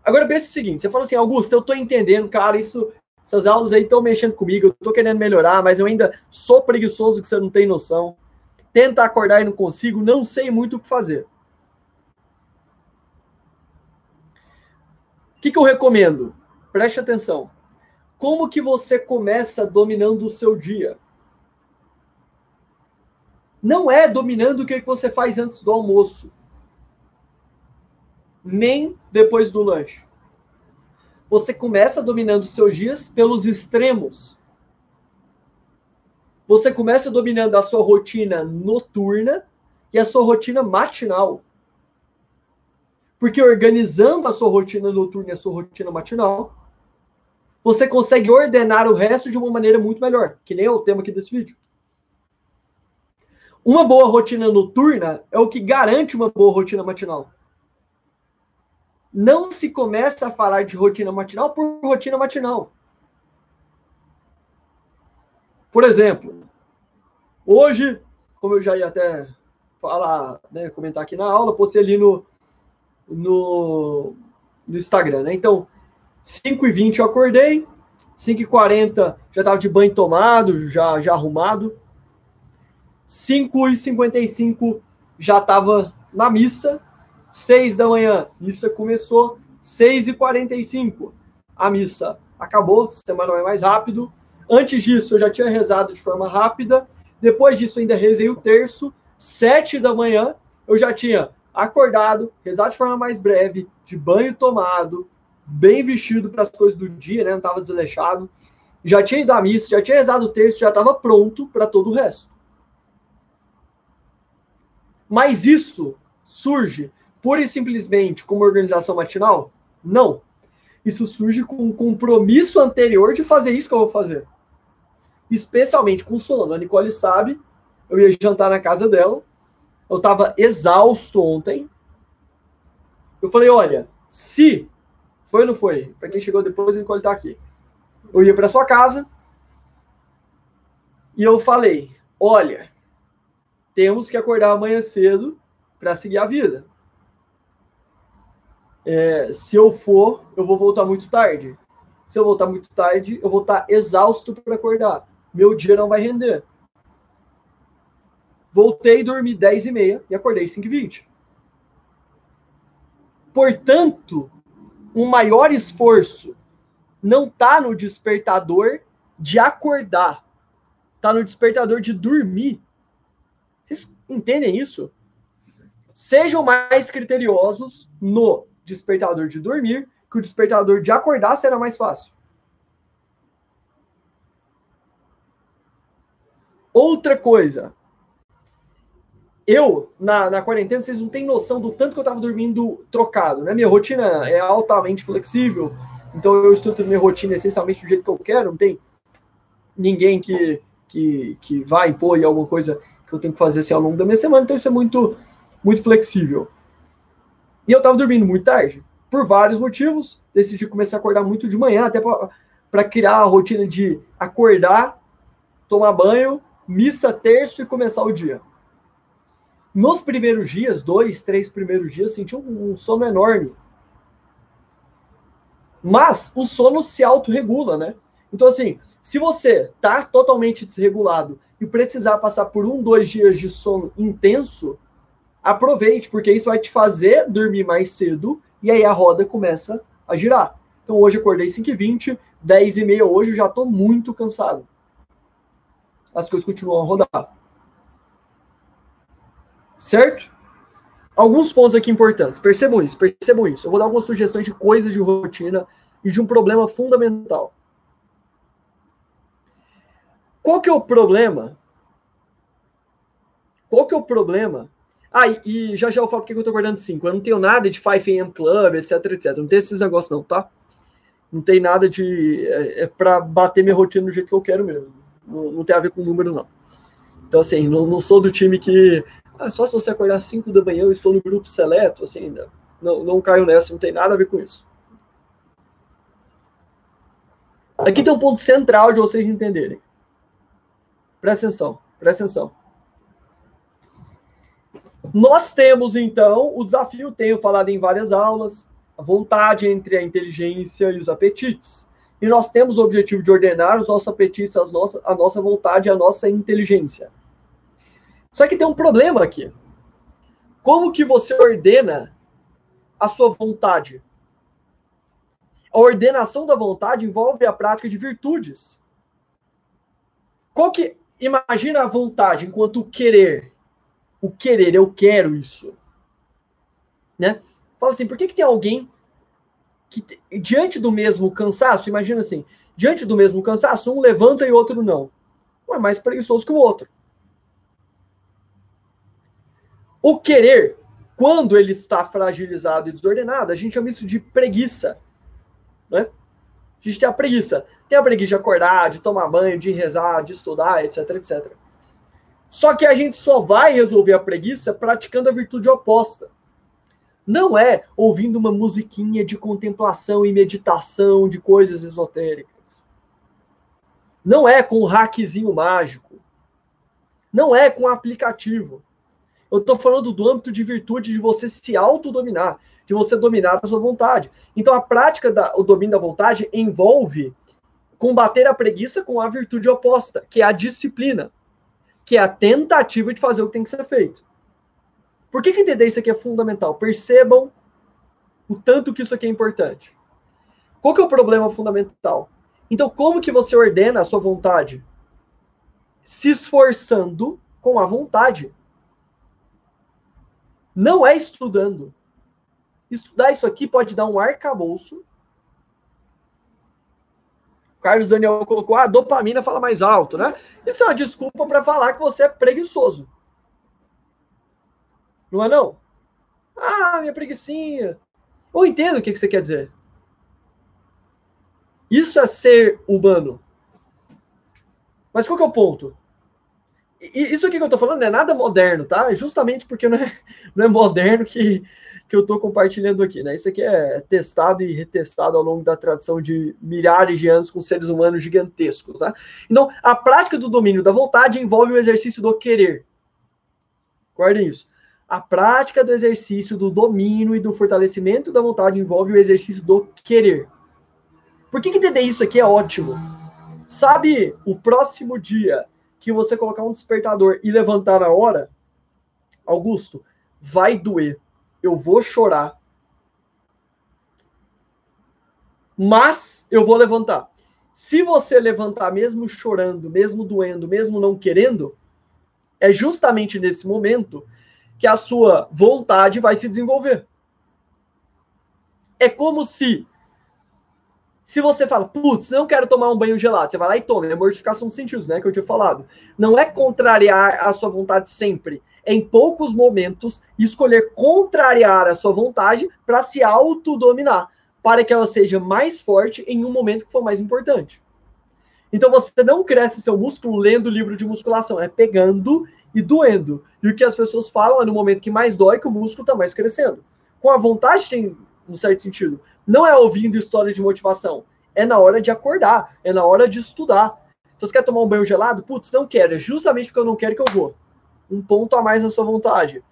Agora pensa o seguinte, você fala assim, Augusto, eu estou entendendo, cara, isso, essas aulas aí estão mexendo comigo, eu estou querendo melhorar, mas eu ainda sou preguiçoso que você não tem noção. Tenta acordar e não consigo, não sei muito o que fazer. O que, que eu recomendo? Preste atenção. Como que você começa dominando o seu dia? Não é dominando o que você faz antes do almoço nem depois do lanche. Você começa dominando seus dias pelos extremos. Você começa dominando a sua rotina noturna e a sua rotina matinal. Porque organizando a sua rotina noturna e a sua rotina matinal, você consegue ordenar o resto de uma maneira muito melhor, que nem é o tema aqui desse vídeo. Uma boa rotina noturna é o que garante uma boa rotina matinal não se começa a falar de rotina matinal por rotina matinal. Por exemplo, hoje, como eu já ia até falar, né, comentar aqui na aula, postei ali no, no, no Instagram, né? Então, 5h20 eu acordei, 5h40 já estava de banho tomado, já, já arrumado. 5h55 já estava na missa, 6 da manhã, missa começou. 6 e 45 a missa acabou, semana é mais rápido. Antes disso, eu já tinha rezado de forma rápida. Depois disso, ainda rezei o terço. 7 da manhã, eu já tinha acordado, rezado de forma mais breve, de banho tomado, bem vestido para as coisas do dia, né? Não estava desleixado. Já tinha ido à missa, já tinha rezado o terço, já estava pronto para todo o resto. Mas isso surge pura e simplesmente como organização matinal? Não. Isso surge com um compromisso anterior de fazer isso que eu vou fazer. Especialmente com sono. A Nicole sabe, eu ia jantar na casa dela, eu estava exausto ontem. Eu falei, olha, se foi ou não foi? Para quem chegou depois, a Nicole está aqui. Eu ia para sua casa e eu falei, olha, temos que acordar amanhã cedo para seguir a vida. É, se eu for, eu vou voltar muito tarde. Se eu voltar muito tarde, eu vou estar exausto para acordar. Meu dia não vai render. Voltei, dormi 10 e meia e acordei 5 e 20. Portanto, um maior esforço não está no despertador de acordar, está no despertador de dormir. Entendem isso? Sejam mais criteriosos no despertador de dormir, que o despertador de acordar será mais fácil. Outra coisa. Eu, na, na quarentena, vocês não têm noção do tanto que eu estava dormindo trocado, né? Minha rotina é altamente flexível, então eu estruto minha rotina essencialmente do jeito que eu quero, não tem ninguém que, que, que vai impor alguma coisa que eu tenho que fazer assim, ao longo da minha semana, então isso é muito, muito flexível. E eu estava dormindo muito tarde, por vários motivos. Decidi começar a acordar muito de manhã, até para criar a rotina de acordar, tomar banho, missa terço e começar o dia. Nos primeiros dias, dois, três primeiros dias, senti um, um sono enorme. Mas o sono se autorregula, né? Então, assim, se você tá totalmente desregulado e precisar passar por um, dois dias de sono intenso, aproveite, porque isso vai te fazer dormir mais cedo e aí a roda começa a girar. Então hoje acordei 5h20, 10h30 hoje eu já estou muito cansado. As coisas continuam a rodar. Certo? Alguns pontos aqui importantes. Percebam isso, percebam isso. Eu vou dar algumas sugestões de coisas de rotina e de um problema fundamental. Qual que é o problema? Qual que é o problema ah, e, já já eu falo porque eu tô guardando 5. Eu não tenho nada de 5am Club, etc, etc. Não tem esses negócios não, tá? Não tem nada de... É, é pra bater minha rotina do jeito que eu quero mesmo. Não, não tem a ver com número, não. Então, assim, não, não sou do time que... Ah, só se você acordar 5 da manhã, eu estou no grupo seleto, assim, não, não caio nessa, não tem nada a ver com isso. Aqui tem um ponto central de vocês entenderem. Presta atenção, presta atenção. Nós temos, então, o desafio, tenho falado em várias aulas, a vontade entre a inteligência e os apetites. E nós temos o objetivo de ordenar os nossos apetites, as nossas, a nossa vontade e a nossa inteligência. Só que tem um problema aqui. Como que você ordena a sua vontade? A ordenação da vontade envolve a prática de virtudes. Qual que imagina a vontade enquanto querer? o querer, eu quero isso. Né? Fala assim, por que, que tem alguém que, diante do mesmo cansaço, imagina assim, diante do mesmo cansaço, um levanta e o outro não. Um é mais preguiçoso que o outro. O querer, quando ele está fragilizado e desordenado, a gente chama isso de preguiça. Né? A gente tem a preguiça. Tem a preguiça de acordar, de tomar banho, de rezar, de estudar, etc, etc. Só que a gente só vai resolver a preguiça praticando a virtude oposta. Não é ouvindo uma musiquinha de contemplação e meditação de coisas esotéricas. Não é com um hackzinho mágico. Não é com um aplicativo. Eu estou falando do âmbito de virtude de você se autodominar, de você dominar a sua vontade. Então, a prática do domínio da vontade envolve combater a preguiça com a virtude oposta, que é a disciplina que é a tentativa de fazer o que tem que ser feito. Por que, que entender isso aqui é fundamental? Percebam o tanto que isso aqui é importante. Qual que é o problema fundamental? Então, como que você ordena a sua vontade? Se esforçando com a vontade. Não é estudando. Estudar isso aqui pode dar um arcabouço Carlos Daniel colocou, ah, a dopamina fala mais alto, né? Isso é uma desculpa para falar que você é preguiçoso. Não é não? Ah, minha preguiçinha. Eu entendo o que, que você quer dizer. Isso é ser humano. Mas qual que é o ponto? Isso aqui que eu tô falando não é nada moderno, tá? É justamente porque não é, não é moderno que, que eu tô compartilhando aqui, né? Isso aqui é testado e retestado ao longo da tradição de milhares de anos com seres humanos gigantescos, tá? Então, a prática do domínio da vontade envolve o exercício do querer. Guardem isso. A prática do exercício do domínio e do fortalecimento da vontade envolve o exercício do querer. Por que, que entender isso aqui é ótimo? Sabe o próximo dia que você colocar um despertador e levantar na hora? Augusto, vai doer. Eu vou chorar. Mas eu vou levantar. Se você levantar mesmo chorando, mesmo doendo, mesmo não querendo, é justamente nesse momento que a sua vontade vai se desenvolver. É como se se você fala, putz, não quero tomar um banho gelado, você vai lá e toma. É mortificação dos sentidos, né? Que eu tinha falado. Não é contrariar a sua vontade sempre. Em poucos momentos escolher contrariar a sua vontade para se autodominar, para que ela seja mais forte em um momento que for mais importante. Então você não cresce seu músculo lendo livro de musculação, é pegando e doendo. E o que as pessoas falam é no momento que mais dói que o músculo está mais crescendo. Com a vontade tem um certo sentido. Não é ouvindo história de motivação. É na hora de acordar. É na hora de estudar. Se você quer tomar um banho gelado, putz, não quero. É justamente porque eu não quero que eu vou. Um ponto a mais na sua vontade.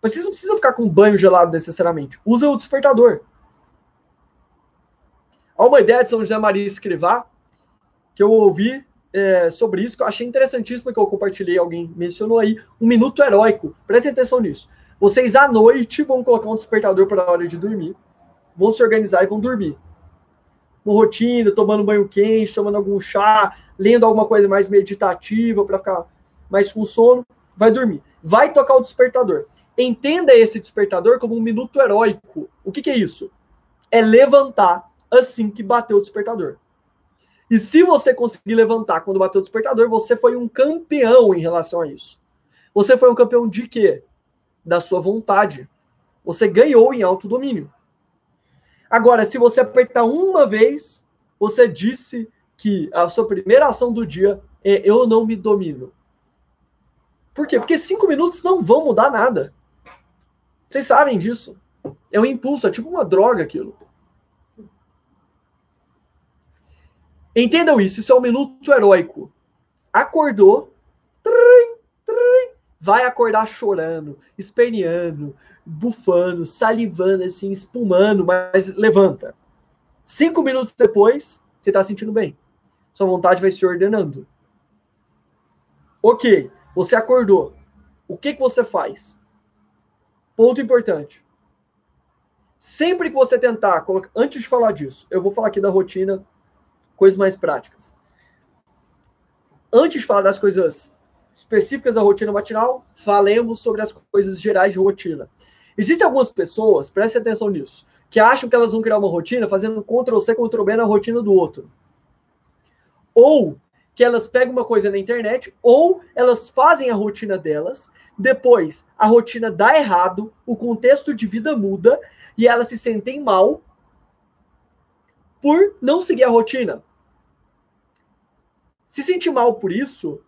Mas vocês não precisam ficar com banho gelado necessariamente. Usa o despertador. Há uma ideia de São José Maria Escrivá que eu ouvi é, sobre isso, que eu achei interessantíssimo, que eu compartilhei, alguém mencionou aí, um minuto heróico. Prestem atenção nisso. Vocês à noite vão colocar um despertador para a hora de dormir vão se organizar e vão dormir. Uma rotina, tomando banho quente, tomando algum chá, lendo alguma coisa mais meditativa para ficar mais com sono, vai dormir. Vai tocar o despertador. Entenda esse despertador como um minuto heróico. O que, que é isso? É levantar assim que bateu o despertador. E se você conseguir levantar quando bateu o despertador, você foi um campeão em relação a isso. Você foi um campeão de quê? Da sua vontade. Você ganhou em alto domínio. Agora, se você apertar uma vez, você disse que a sua primeira ação do dia é eu não me domino. Por quê? Porque cinco minutos não vão mudar nada. Vocês sabem disso. É um impulso, é tipo uma droga aquilo. Entendam isso, isso é um minuto heróico. Acordou, vai acordar chorando, esperneando, bufando, salivando, assim, espumando, mas levanta. Cinco minutos depois, você está sentindo bem. Sua vontade vai se ordenando. Ok, você acordou. O que, que você faz? Ponto importante. Sempre que você tentar, antes de falar disso, eu vou falar aqui da rotina, coisas mais práticas. Antes de falar das coisas específicas da rotina matinal, falemos sobre as coisas gerais de rotina. Existem algumas pessoas, prestem atenção nisso, que acham que elas vão criar uma rotina fazendo Ctrl-C, Ctrl-V na rotina do outro. Ou que elas pegam uma coisa na internet, ou elas fazem a rotina delas, depois a rotina dá errado, o contexto de vida muda e elas se sentem mal por não seguir a rotina. Se sentir mal por isso,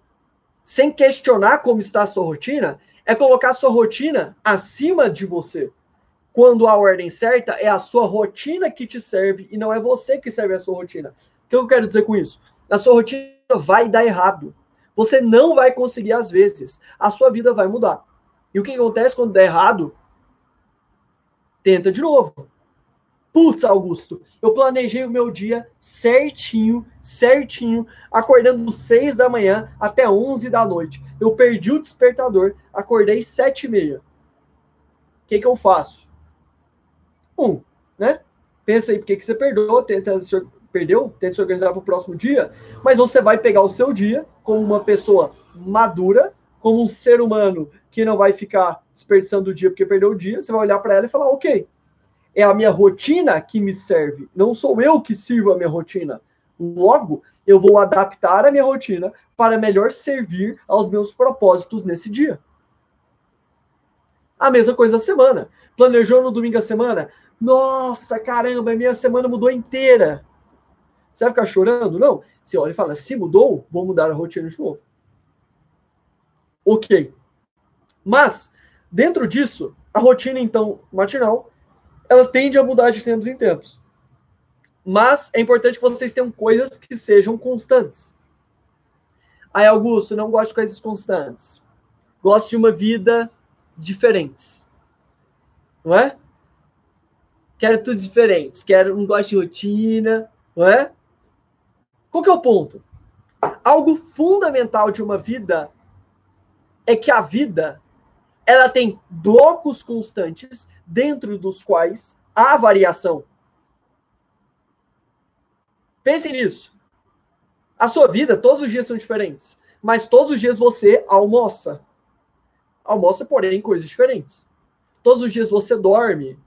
sem questionar como está a sua rotina, é colocar a sua rotina acima de você. Quando a ordem certa é a sua rotina que te serve e não é você que serve a sua rotina. O que eu quero dizer com isso? A sua rotina vai dar errado. Você não vai conseguir às vezes. A sua vida vai mudar. E o que acontece quando der errado? Tenta de novo. Putz, Augusto, eu planejei o meu dia certinho, certinho, acordando 6 da manhã até 11 da noite. Eu perdi o despertador, acordei 7 e meia. O que, que eu faço? Um, né? Pensa aí por que, que você perdeu, tenta perdeu, tenta se organizar para o próximo dia, mas você vai pegar o seu dia como uma pessoa madura, como um ser humano que não vai ficar desperdiçando o dia porque perdeu o dia, você vai olhar para ela e falar, ok, é a minha rotina que me serve, não sou eu que sirvo a minha rotina. Logo, eu vou adaptar a minha rotina para melhor servir aos meus propósitos nesse dia. A mesma coisa da semana. Planejou no domingo a semana? Nossa, caramba, minha semana mudou inteira. Você vai ficar chorando? Não. Você olha e fala: se mudou, vou mudar a rotina de novo. Ok. Mas, dentro disso, a rotina, então, matinal, ela tende a mudar de tempos em tempos. Mas é importante que vocês tenham coisas que sejam constantes. Aí, Augusto, não gosto de coisas constantes. Gosto de uma vida diferente. Não é? Quero tudo diferente. Quero, não gosto de rotina. Não é? Qual que é o ponto? Algo fundamental de uma vida é que a vida ela tem blocos constantes dentro dos quais há variação. Pensem nisso. A sua vida, todos os dias são diferentes, mas todos os dias você almoça. Almoça, porém, coisas diferentes. Todos os dias você dorme,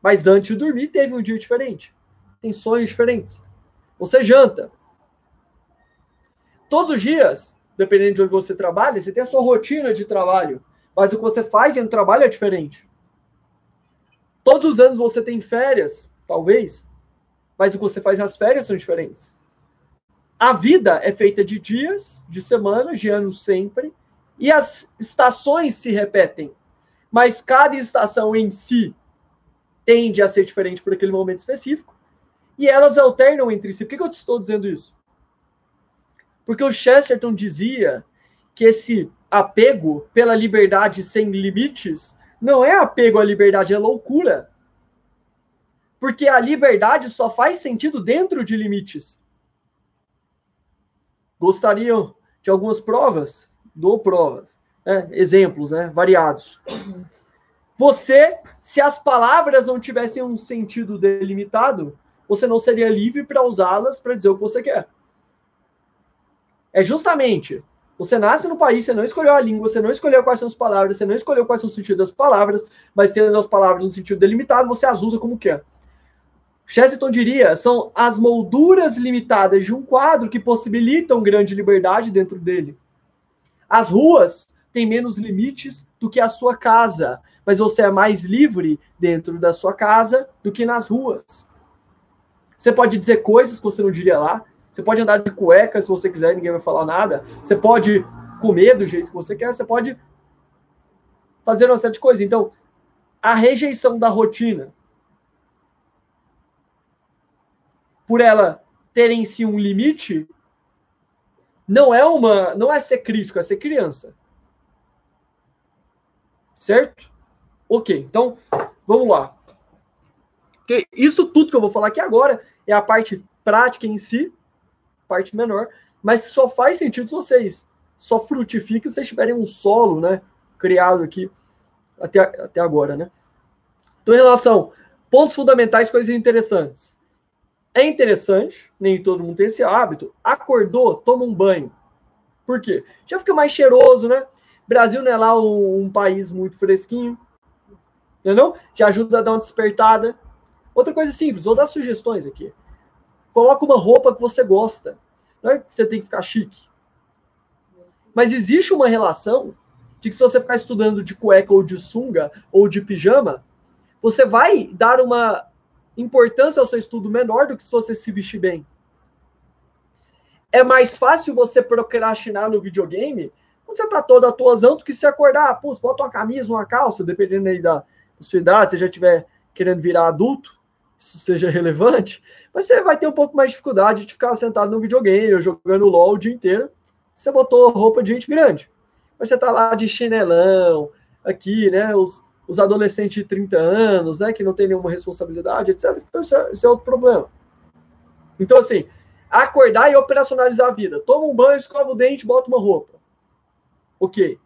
mas antes de dormir teve um dia diferente. Tem sonhos diferentes. Você janta. Todos os dias dependendo de onde você trabalha, você tem a sua rotina de trabalho, mas o que você faz no trabalho é diferente. Todos os anos você tem férias, talvez, mas o que você faz nas férias são diferentes. A vida é feita de dias, de semanas, de anos sempre, e as estações se repetem, mas cada estação em si tende a ser diferente por aquele momento específico, e elas alternam entre si. Por que eu te estou dizendo isso? Porque o Chesterton dizia que esse apego pela liberdade sem limites não é apego à liberdade, é loucura. Porque a liberdade só faz sentido dentro de limites. Gostariam de algumas provas? Dou provas. Né? Exemplos, né? Variados. Você, se as palavras não tivessem um sentido delimitado, você não seria livre para usá-las para dizer o que você quer é justamente você nasce no país, você não escolheu a língua, você não escolheu quais são as palavras, você não escolheu quais são os sentidos das palavras, mas tendo as palavras no sentido delimitado, você as usa como quer. Chesterton diria, são as molduras limitadas de um quadro que possibilitam grande liberdade dentro dele. As ruas têm menos limites do que a sua casa, mas você é mais livre dentro da sua casa do que nas ruas. Você pode dizer coisas que você não diria lá, você pode andar de cueca se você quiser, ninguém vai falar nada. Você pode comer do jeito que você quer, você pode fazer uma série de coisas. Então, a rejeição da rotina, por ela ter em si um limite, não é uma, não é ser crítico, é ser criança. Certo? Ok, então vamos lá. Porque isso tudo que eu vou falar aqui agora é a parte prática em si, parte menor, mas só faz sentido se vocês só frutificam se vocês tiverem um solo, né, criado aqui até, até agora, né. Então, em relação pontos fundamentais, coisas interessantes. É interessante, nem todo mundo tem esse hábito. Acordou, toma um banho. Por quê? Já fica mais cheiroso, né? Brasil não é lá um, um país muito fresquinho, entendeu? Já ajuda a dar uma despertada. Outra coisa simples, vou dar sugestões aqui. Coloca uma roupa que você gosta. Não é que você tem que ficar chique. Mas existe uma relação de que se você ficar estudando de cueca ou de sunga ou de pijama, você vai dar uma importância ao seu estudo menor do que se você se vestir bem. É mais fácil você procrastinar no videogame quando você tá todo atuazão do que se acordar, pô, bota uma camisa, uma calça, dependendo aí da, da sua idade, se já estiver querendo virar adulto, isso seja relevante, mas você vai ter um pouco mais de dificuldade de ficar sentado no videogame ou jogando LOL o dia inteiro. Você botou roupa de gente grande. Mas você tá lá de chinelão, aqui, né? Os, os adolescentes de 30 anos, né? Que não tem nenhuma responsabilidade, etc. Então, isso é, isso é outro problema. Então, assim, acordar e operacionalizar a vida. Toma um banho, escova o dente, bota uma roupa. Ok.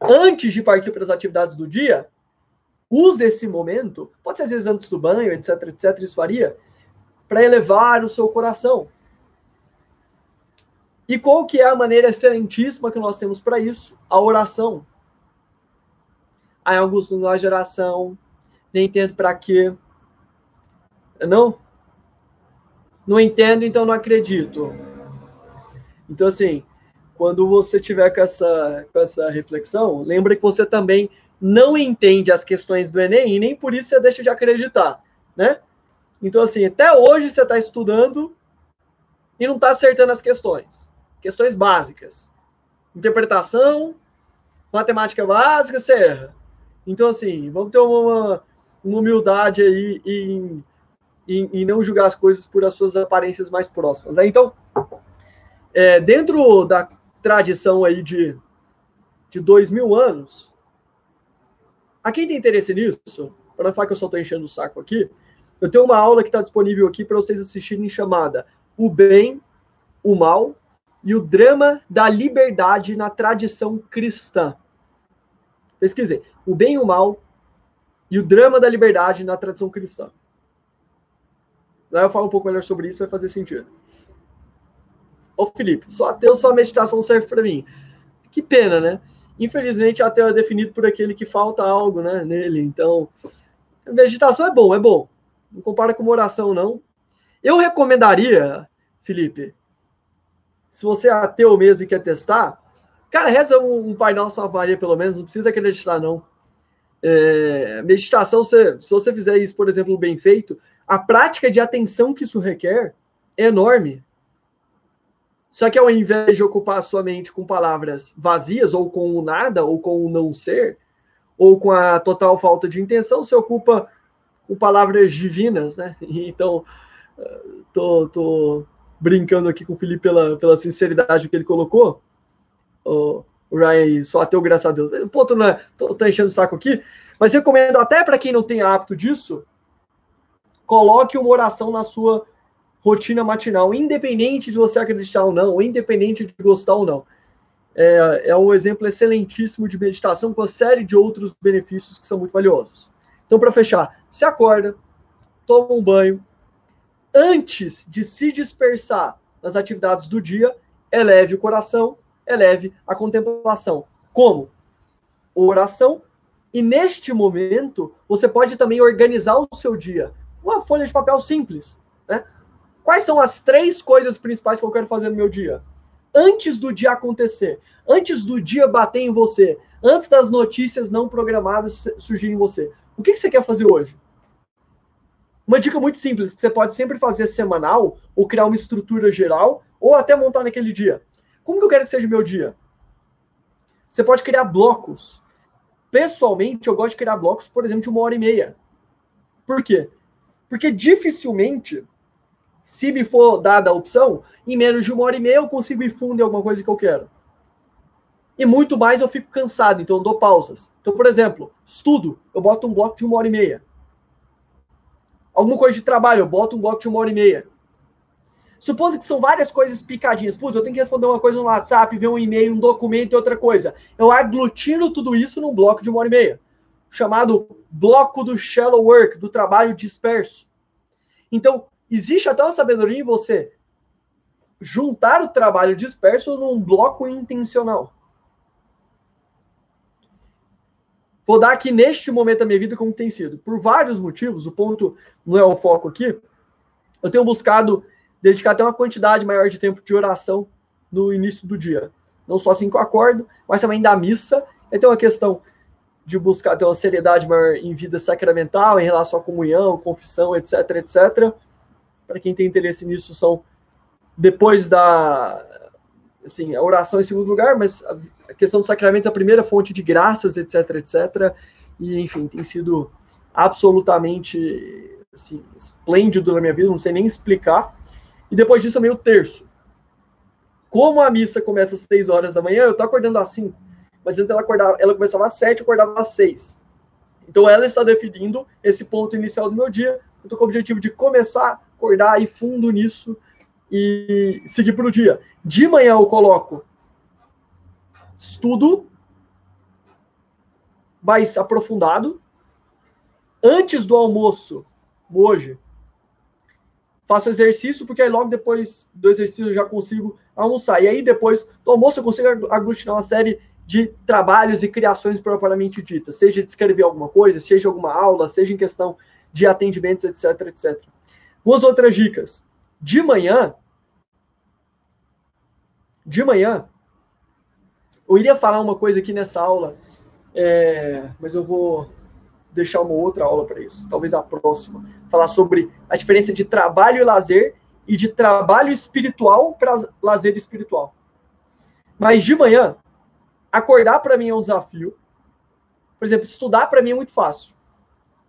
Antes de partir para as atividades do dia, use esse momento, pode ser às vezes antes do banho, etc, etc, isso varia, para elevar o seu coração. E qual que é a maneira excelentíssima que nós temos para isso? A oração. Aí Augusto não há geração, nem entendo para quê. Não? Não entendo, então não acredito. Então, assim, quando você tiver com essa, com essa reflexão, lembra que você também não entende as questões do Enem e nem por isso você deixa de acreditar, né? Então, assim, até hoje você está estudando e não está acertando as questões. Questões básicas. Interpretação, matemática básica, você erra. Então, assim, vamos ter uma, uma humildade aí em, em, em, não julgar as coisas por as suas aparências mais próximas. Né? Então, é, dentro da tradição aí de, de dois mil anos, a quem tem interesse nisso, para não falar que eu só estou enchendo o saco aqui, eu tenho uma aula que está disponível aqui para vocês assistirem chamada O Bem, o Mal e o Drama da Liberdade na Tradição Cristã. Pesquisei. O Bem e o Mal e o Drama da Liberdade na Tradição Cristã. Lá eu falo um pouco melhor sobre isso, vai fazer sentido. Ô Felipe, só ateu, só meditação serve para mim. Que pena, né? Infelizmente, ateu é definido por aquele que falta algo né, nele. Então, meditação é bom, é bom. Não compara com oração, não. Eu recomendaria, Felipe, se você é ateu mesmo e quer testar, cara, reza um, um Pai Nosso Avaria, pelo menos, não precisa acreditar, não. É, meditação, se, se você fizer isso, por exemplo, bem feito, a prática de atenção que isso requer é enorme. Só que ao invés de ocupar a sua mente com palavras vazias, ou com o nada, ou com o não ser, ou com a total falta de intenção, você ocupa com palavras divinas, né? Então, tô, tô brincando aqui com o Felipe pela, pela sinceridade que ele colocou. O, Ryan, só até o graças a Deus. Ponto, não é, tô, tô enchendo o saco aqui. Mas recomendo até para quem não tem hábito disso, coloque uma oração na sua rotina matinal, independente de você acreditar ou não, ou independente de gostar ou não. É, é um exemplo excelentíssimo de meditação com uma série de outros benefícios que são muito valiosos. Então, para fechar, se acorda, toma um banho, antes de se dispersar nas atividades do dia, eleve o coração, eleve a contemplação. Como? Oração. E neste momento, você pode também organizar o seu dia. Uma folha de papel simples. Né? Quais são as três coisas principais que eu quero fazer no meu dia? Antes do dia acontecer, antes do dia bater em você, antes das notícias não programadas surgirem em você. O que, que você quer fazer hoje? Uma dica muito simples, que você pode sempre fazer semanal, ou criar uma estrutura geral, ou até montar naquele dia. Como que eu quero que seja o meu dia? Você pode criar blocos. Pessoalmente, eu gosto de criar blocos, por exemplo, de uma hora e meia. Por quê? Porque dificilmente se me for dada a opção, em menos de uma hora e meia eu consigo ir fundo em alguma coisa que eu quero. E muito mais eu fico cansado, então eu dou pausas. Então, por exemplo, estudo, eu boto um bloco de uma hora e meia. Alguma coisa de trabalho, eu boto um bloco de uma hora e meia. Supondo que são várias coisas picadinhas. Putz, eu tenho que responder uma coisa no WhatsApp, ver um e-mail, um documento e outra coisa. Eu aglutino tudo isso num bloco de uma hora e meia. Chamado bloco do shallow work, do trabalho disperso. Então, Existe até uma sabedoria em você juntar o trabalho disperso num bloco intencional. Vou dar aqui neste momento da minha vida como tem sido. Por vários motivos, o ponto não é o foco aqui. Eu tenho buscado dedicar até uma quantidade maior de tempo de oração no início do dia. Não só assim que eu acordo, mas também da missa. É tem uma questão de buscar ter uma seriedade maior em vida sacramental, em relação à comunhão, confissão, etc, etc para quem tem interesse nisso, são depois da assim, a oração em segundo lugar, mas a questão dos sacramentos é a primeira fonte de graças, etc, etc. E, enfim, tem sido absolutamente assim, esplêndido na minha vida, não sei nem explicar. E depois disso também o terço. Como a missa começa às 6 horas da manhã, eu tô acordando às 5. Mas antes ela, acordava, ela começava às 7, eu acordava às 6. Então ela está definindo esse ponto inicial do meu dia. Eu tô com o objetivo de começar acordar e fundo nisso e seguir para o dia. De manhã eu coloco estudo mais aprofundado. Antes do almoço, hoje, faço exercício, porque aí logo depois do exercício eu já consigo almoçar. E aí depois do almoço eu consigo aglutinar uma série de trabalhos e criações propriamente ditas, seja de escrever alguma coisa, seja alguma aula, seja em questão de atendimentos, etc, etc. Duas outras dicas. De manhã, de manhã, Eu iria falar uma coisa aqui nessa aula, é, mas eu vou deixar uma outra aula para isso, talvez a próxima. Falar sobre a diferença de trabalho e lazer e de trabalho espiritual para lazer espiritual. Mas de manhã, acordar para mim é um desafio. Por exemplo, estudar para mim é muito fácil.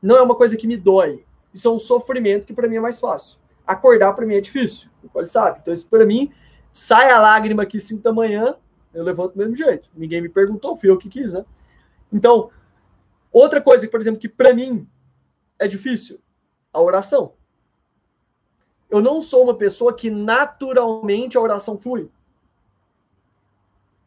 Não é uma coisa que me dói. Isso é um sofrimento que para mim é mais fácil. Acordar para mim é difícil. O Cole sabe. Então, isso para mim, sai a lágrima aqui 5 da manhã, eu levanto do mesmo jeito. Ninguém me perguntou, fui eu que quis, né? Então, outra coisa, por exemplo, que para mim é difícil, a oração. Eu não sou uma pessoa que naturalmente a oração flui.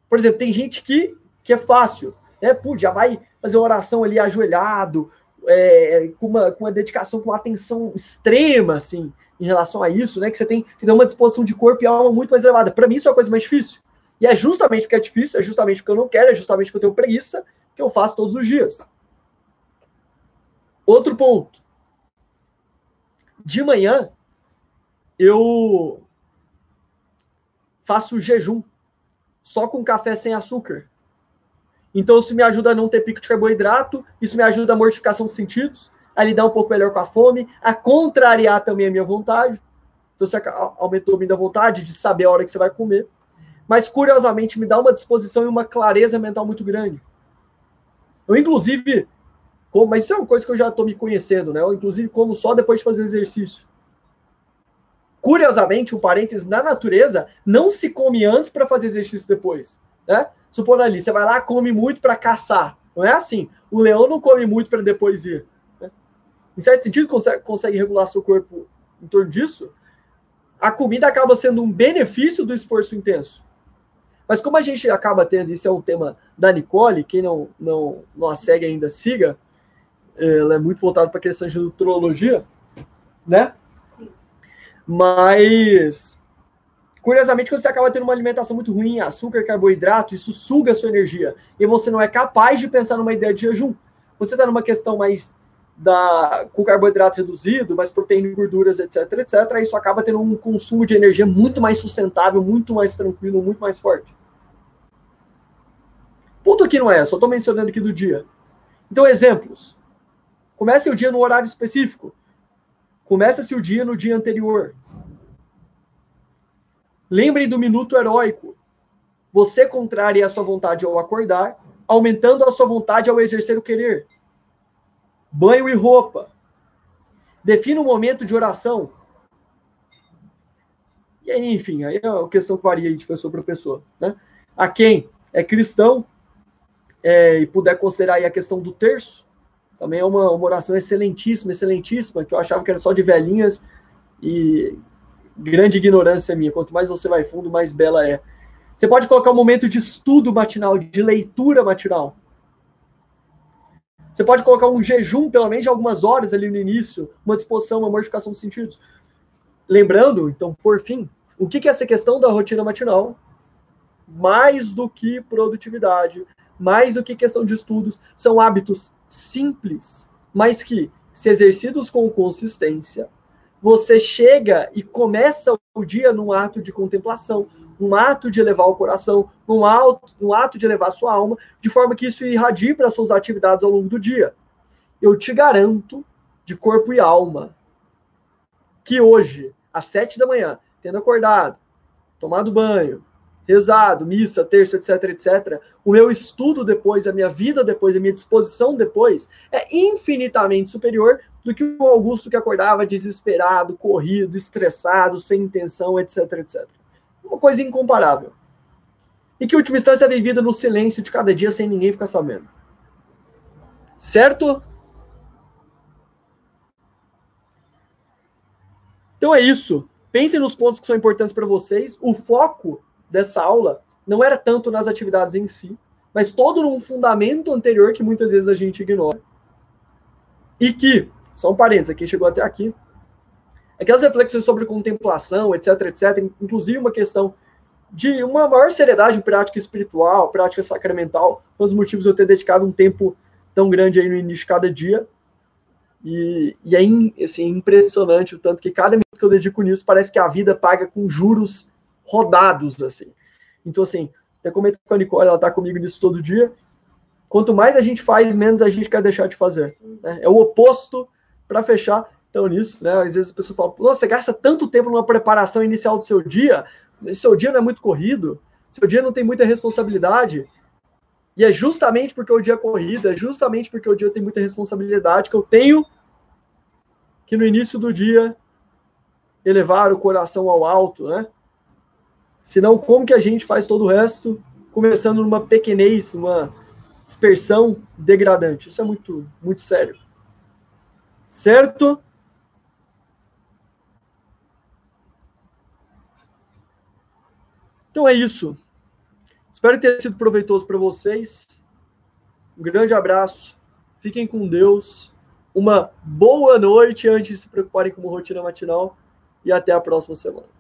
Por exemplo, tem gente que, que é fácil, né? Pô, já vai fazer uma oração ali ajoelhado, é, com, uma, com uma dedicação, com uma atenção extrema, assim, em relação a isso, né? Que você tem, que tem uma disposição de corpo e alma muito mais elevada. Para mim, isso é a coisa mais difícil. E é justamente porque é difícil, é justamente porque eu não quero, é justamente porque eu tenho preguiça, que eu faço todos os dias. Outro ponto. De manhã, eu faço jejum só com café sem açúcar. Então, isso me ajuda a não ter pico de carboidrato, isso me ajuda a mortificação dos sentidos, a lidar um pouco melhor com a fome, a contrariar também a minha vontade. Então, você aumentou a minha vontade de saber a hora que você vai comer. Mas, curiosamente, me dá uma disposição e uma clareza mental muito grande. Eu, inclusive, como, mas isso é uma coisa que eu já estou me conhecendo, né? Eu, inclusive, como só depois de fazer exercício. Curiosamente, um parênteses, na natureza, não se come antes para fazer exercício depois. Né? Supondo ali, você vai lá come muito para caçar. Não é assim. O leão não come muito para depois ir. Né? Em certo sentido, consegue, consegue regular seu corpo em torno disso. A comida acaba sendo um benefício do esforço intenso. Mas como a gente acaba tendo, isso é o tema da Nicole, quem não, não, não a segue ainda, siga. Ela é muito voltada para a questão de nutrologia, né? Mas, curiosamente, quando você acaba tendo uma alimentação muito ruim, açúcar, carboidrato, isso suga a sua energia. E você não é capaz de pensar numa ideia de jejum. Quando você está numa questão mais da, com carboidrato reduzido, mais proteína gorduras, etc, etc, isso acaba tendo um consumo de energia muito mais sustentável, muito mais tranquilo, muito mais forte. Ponto aqui não é, só estou mencionando aqui do dia. Então, exemplos. Comece o dia no horário específico. Começa-se o dia no dia anterior. Lembre do minuto heróico. Você contraria a sua vontade ao acordar, aumentando a sua vontade ao exercer o querer. Banho e roupa. Defina um momento de oração. E aí, enfim, aí é uma questão que varia de pessoa para pessoa. Né? A quem é cristão é, e puder considerar aí a questão do terço, também é uma, uma oração excelentíssima, excelentíssima, que eu achava que era só de velhinhas e grande ignorância minha. Quanto mais você vai fundo, mais bela é. Você pode colocar um momento de estudo matinal, de leitura matinal. Você pode colocar um jejum, pelo menos de algumas horas ali no início, uma disposição, uma mortificação dos sentidos. Lembrando, então, por fim, o que é essa questão da rotina matinal? Mais do que produtividade, mais do que questão de estudos, são hábitos simples, mas que, se exercidos com consistência, você chega e começa o dia num ato de contemplação, um ato de elevar o coração, um ato, um ato de elevar a sua alma, de forma que isso irradie para suas atividades ao longo do dia. Eu te garanto, de corpo e alma, que hoje, às sete da manhã, tendo acordado, tomado banho, rezado, missa, terço, etc, etc, o meu estudo depois, a minha vida depois, a minha disposição depois é infinitamente superior do que o Augusto que acordava desesperado, corrido, estressado, sem intenção, etc, etc. Uma coisa incomparável. E que, em última instância, é vivida no silêncio de cada dia sem ninguém ficar sabendo. Certo? Então é isso. Pensem nos pontos que são importantes para vocês. O foco dessa aula não era tanto nas atividades em si, mas todo num fundamento anterior que muitas vezes a gente ignora. E que, só um parênteses, quem chegou até aqui, aquelas reflexões sobre contemplação, etc, etc, inclusive uma questão de uma maior seriedade em prática espiritual, prática sacramental, um dos motivos eu ter dedicado um tempo tão grande aí no início de cada dia. E, e é assim, impressionante o tanto que cada minuto que eu dedico nisso parece que a vida paga com juros rodados, assim. Então, assim, Até comento com a Nicole, ela está comigo nisso todo dia. Quanto mais a gente faz, menos a gente quer deixar de fazer. Né? É o oposto para fechar. Então, nisso, né? Às vezes a pessoa fala, você gasta tanto tempo numa preparação inicial do seu dia, seu dia não é muito corrido, seu dia não tem muita responsabilidade. E é justamente porque o dia é corrido, é justamente porque o dia tem muita responsabilidade que eu tenho que no início do dia elevar o coração ao alto, né? Senão, como que a gente faz todo o resto, começando numa pequenez, uma dispersão degradante? Isso é muito, muito sério. Certo? Então é isso. Espero ter sido proveitoso para vocês. Um grande abraço. Fiquem com Deus. Uma boa noite antes de se preocuparem com rotina matinal. E até a próxima semana.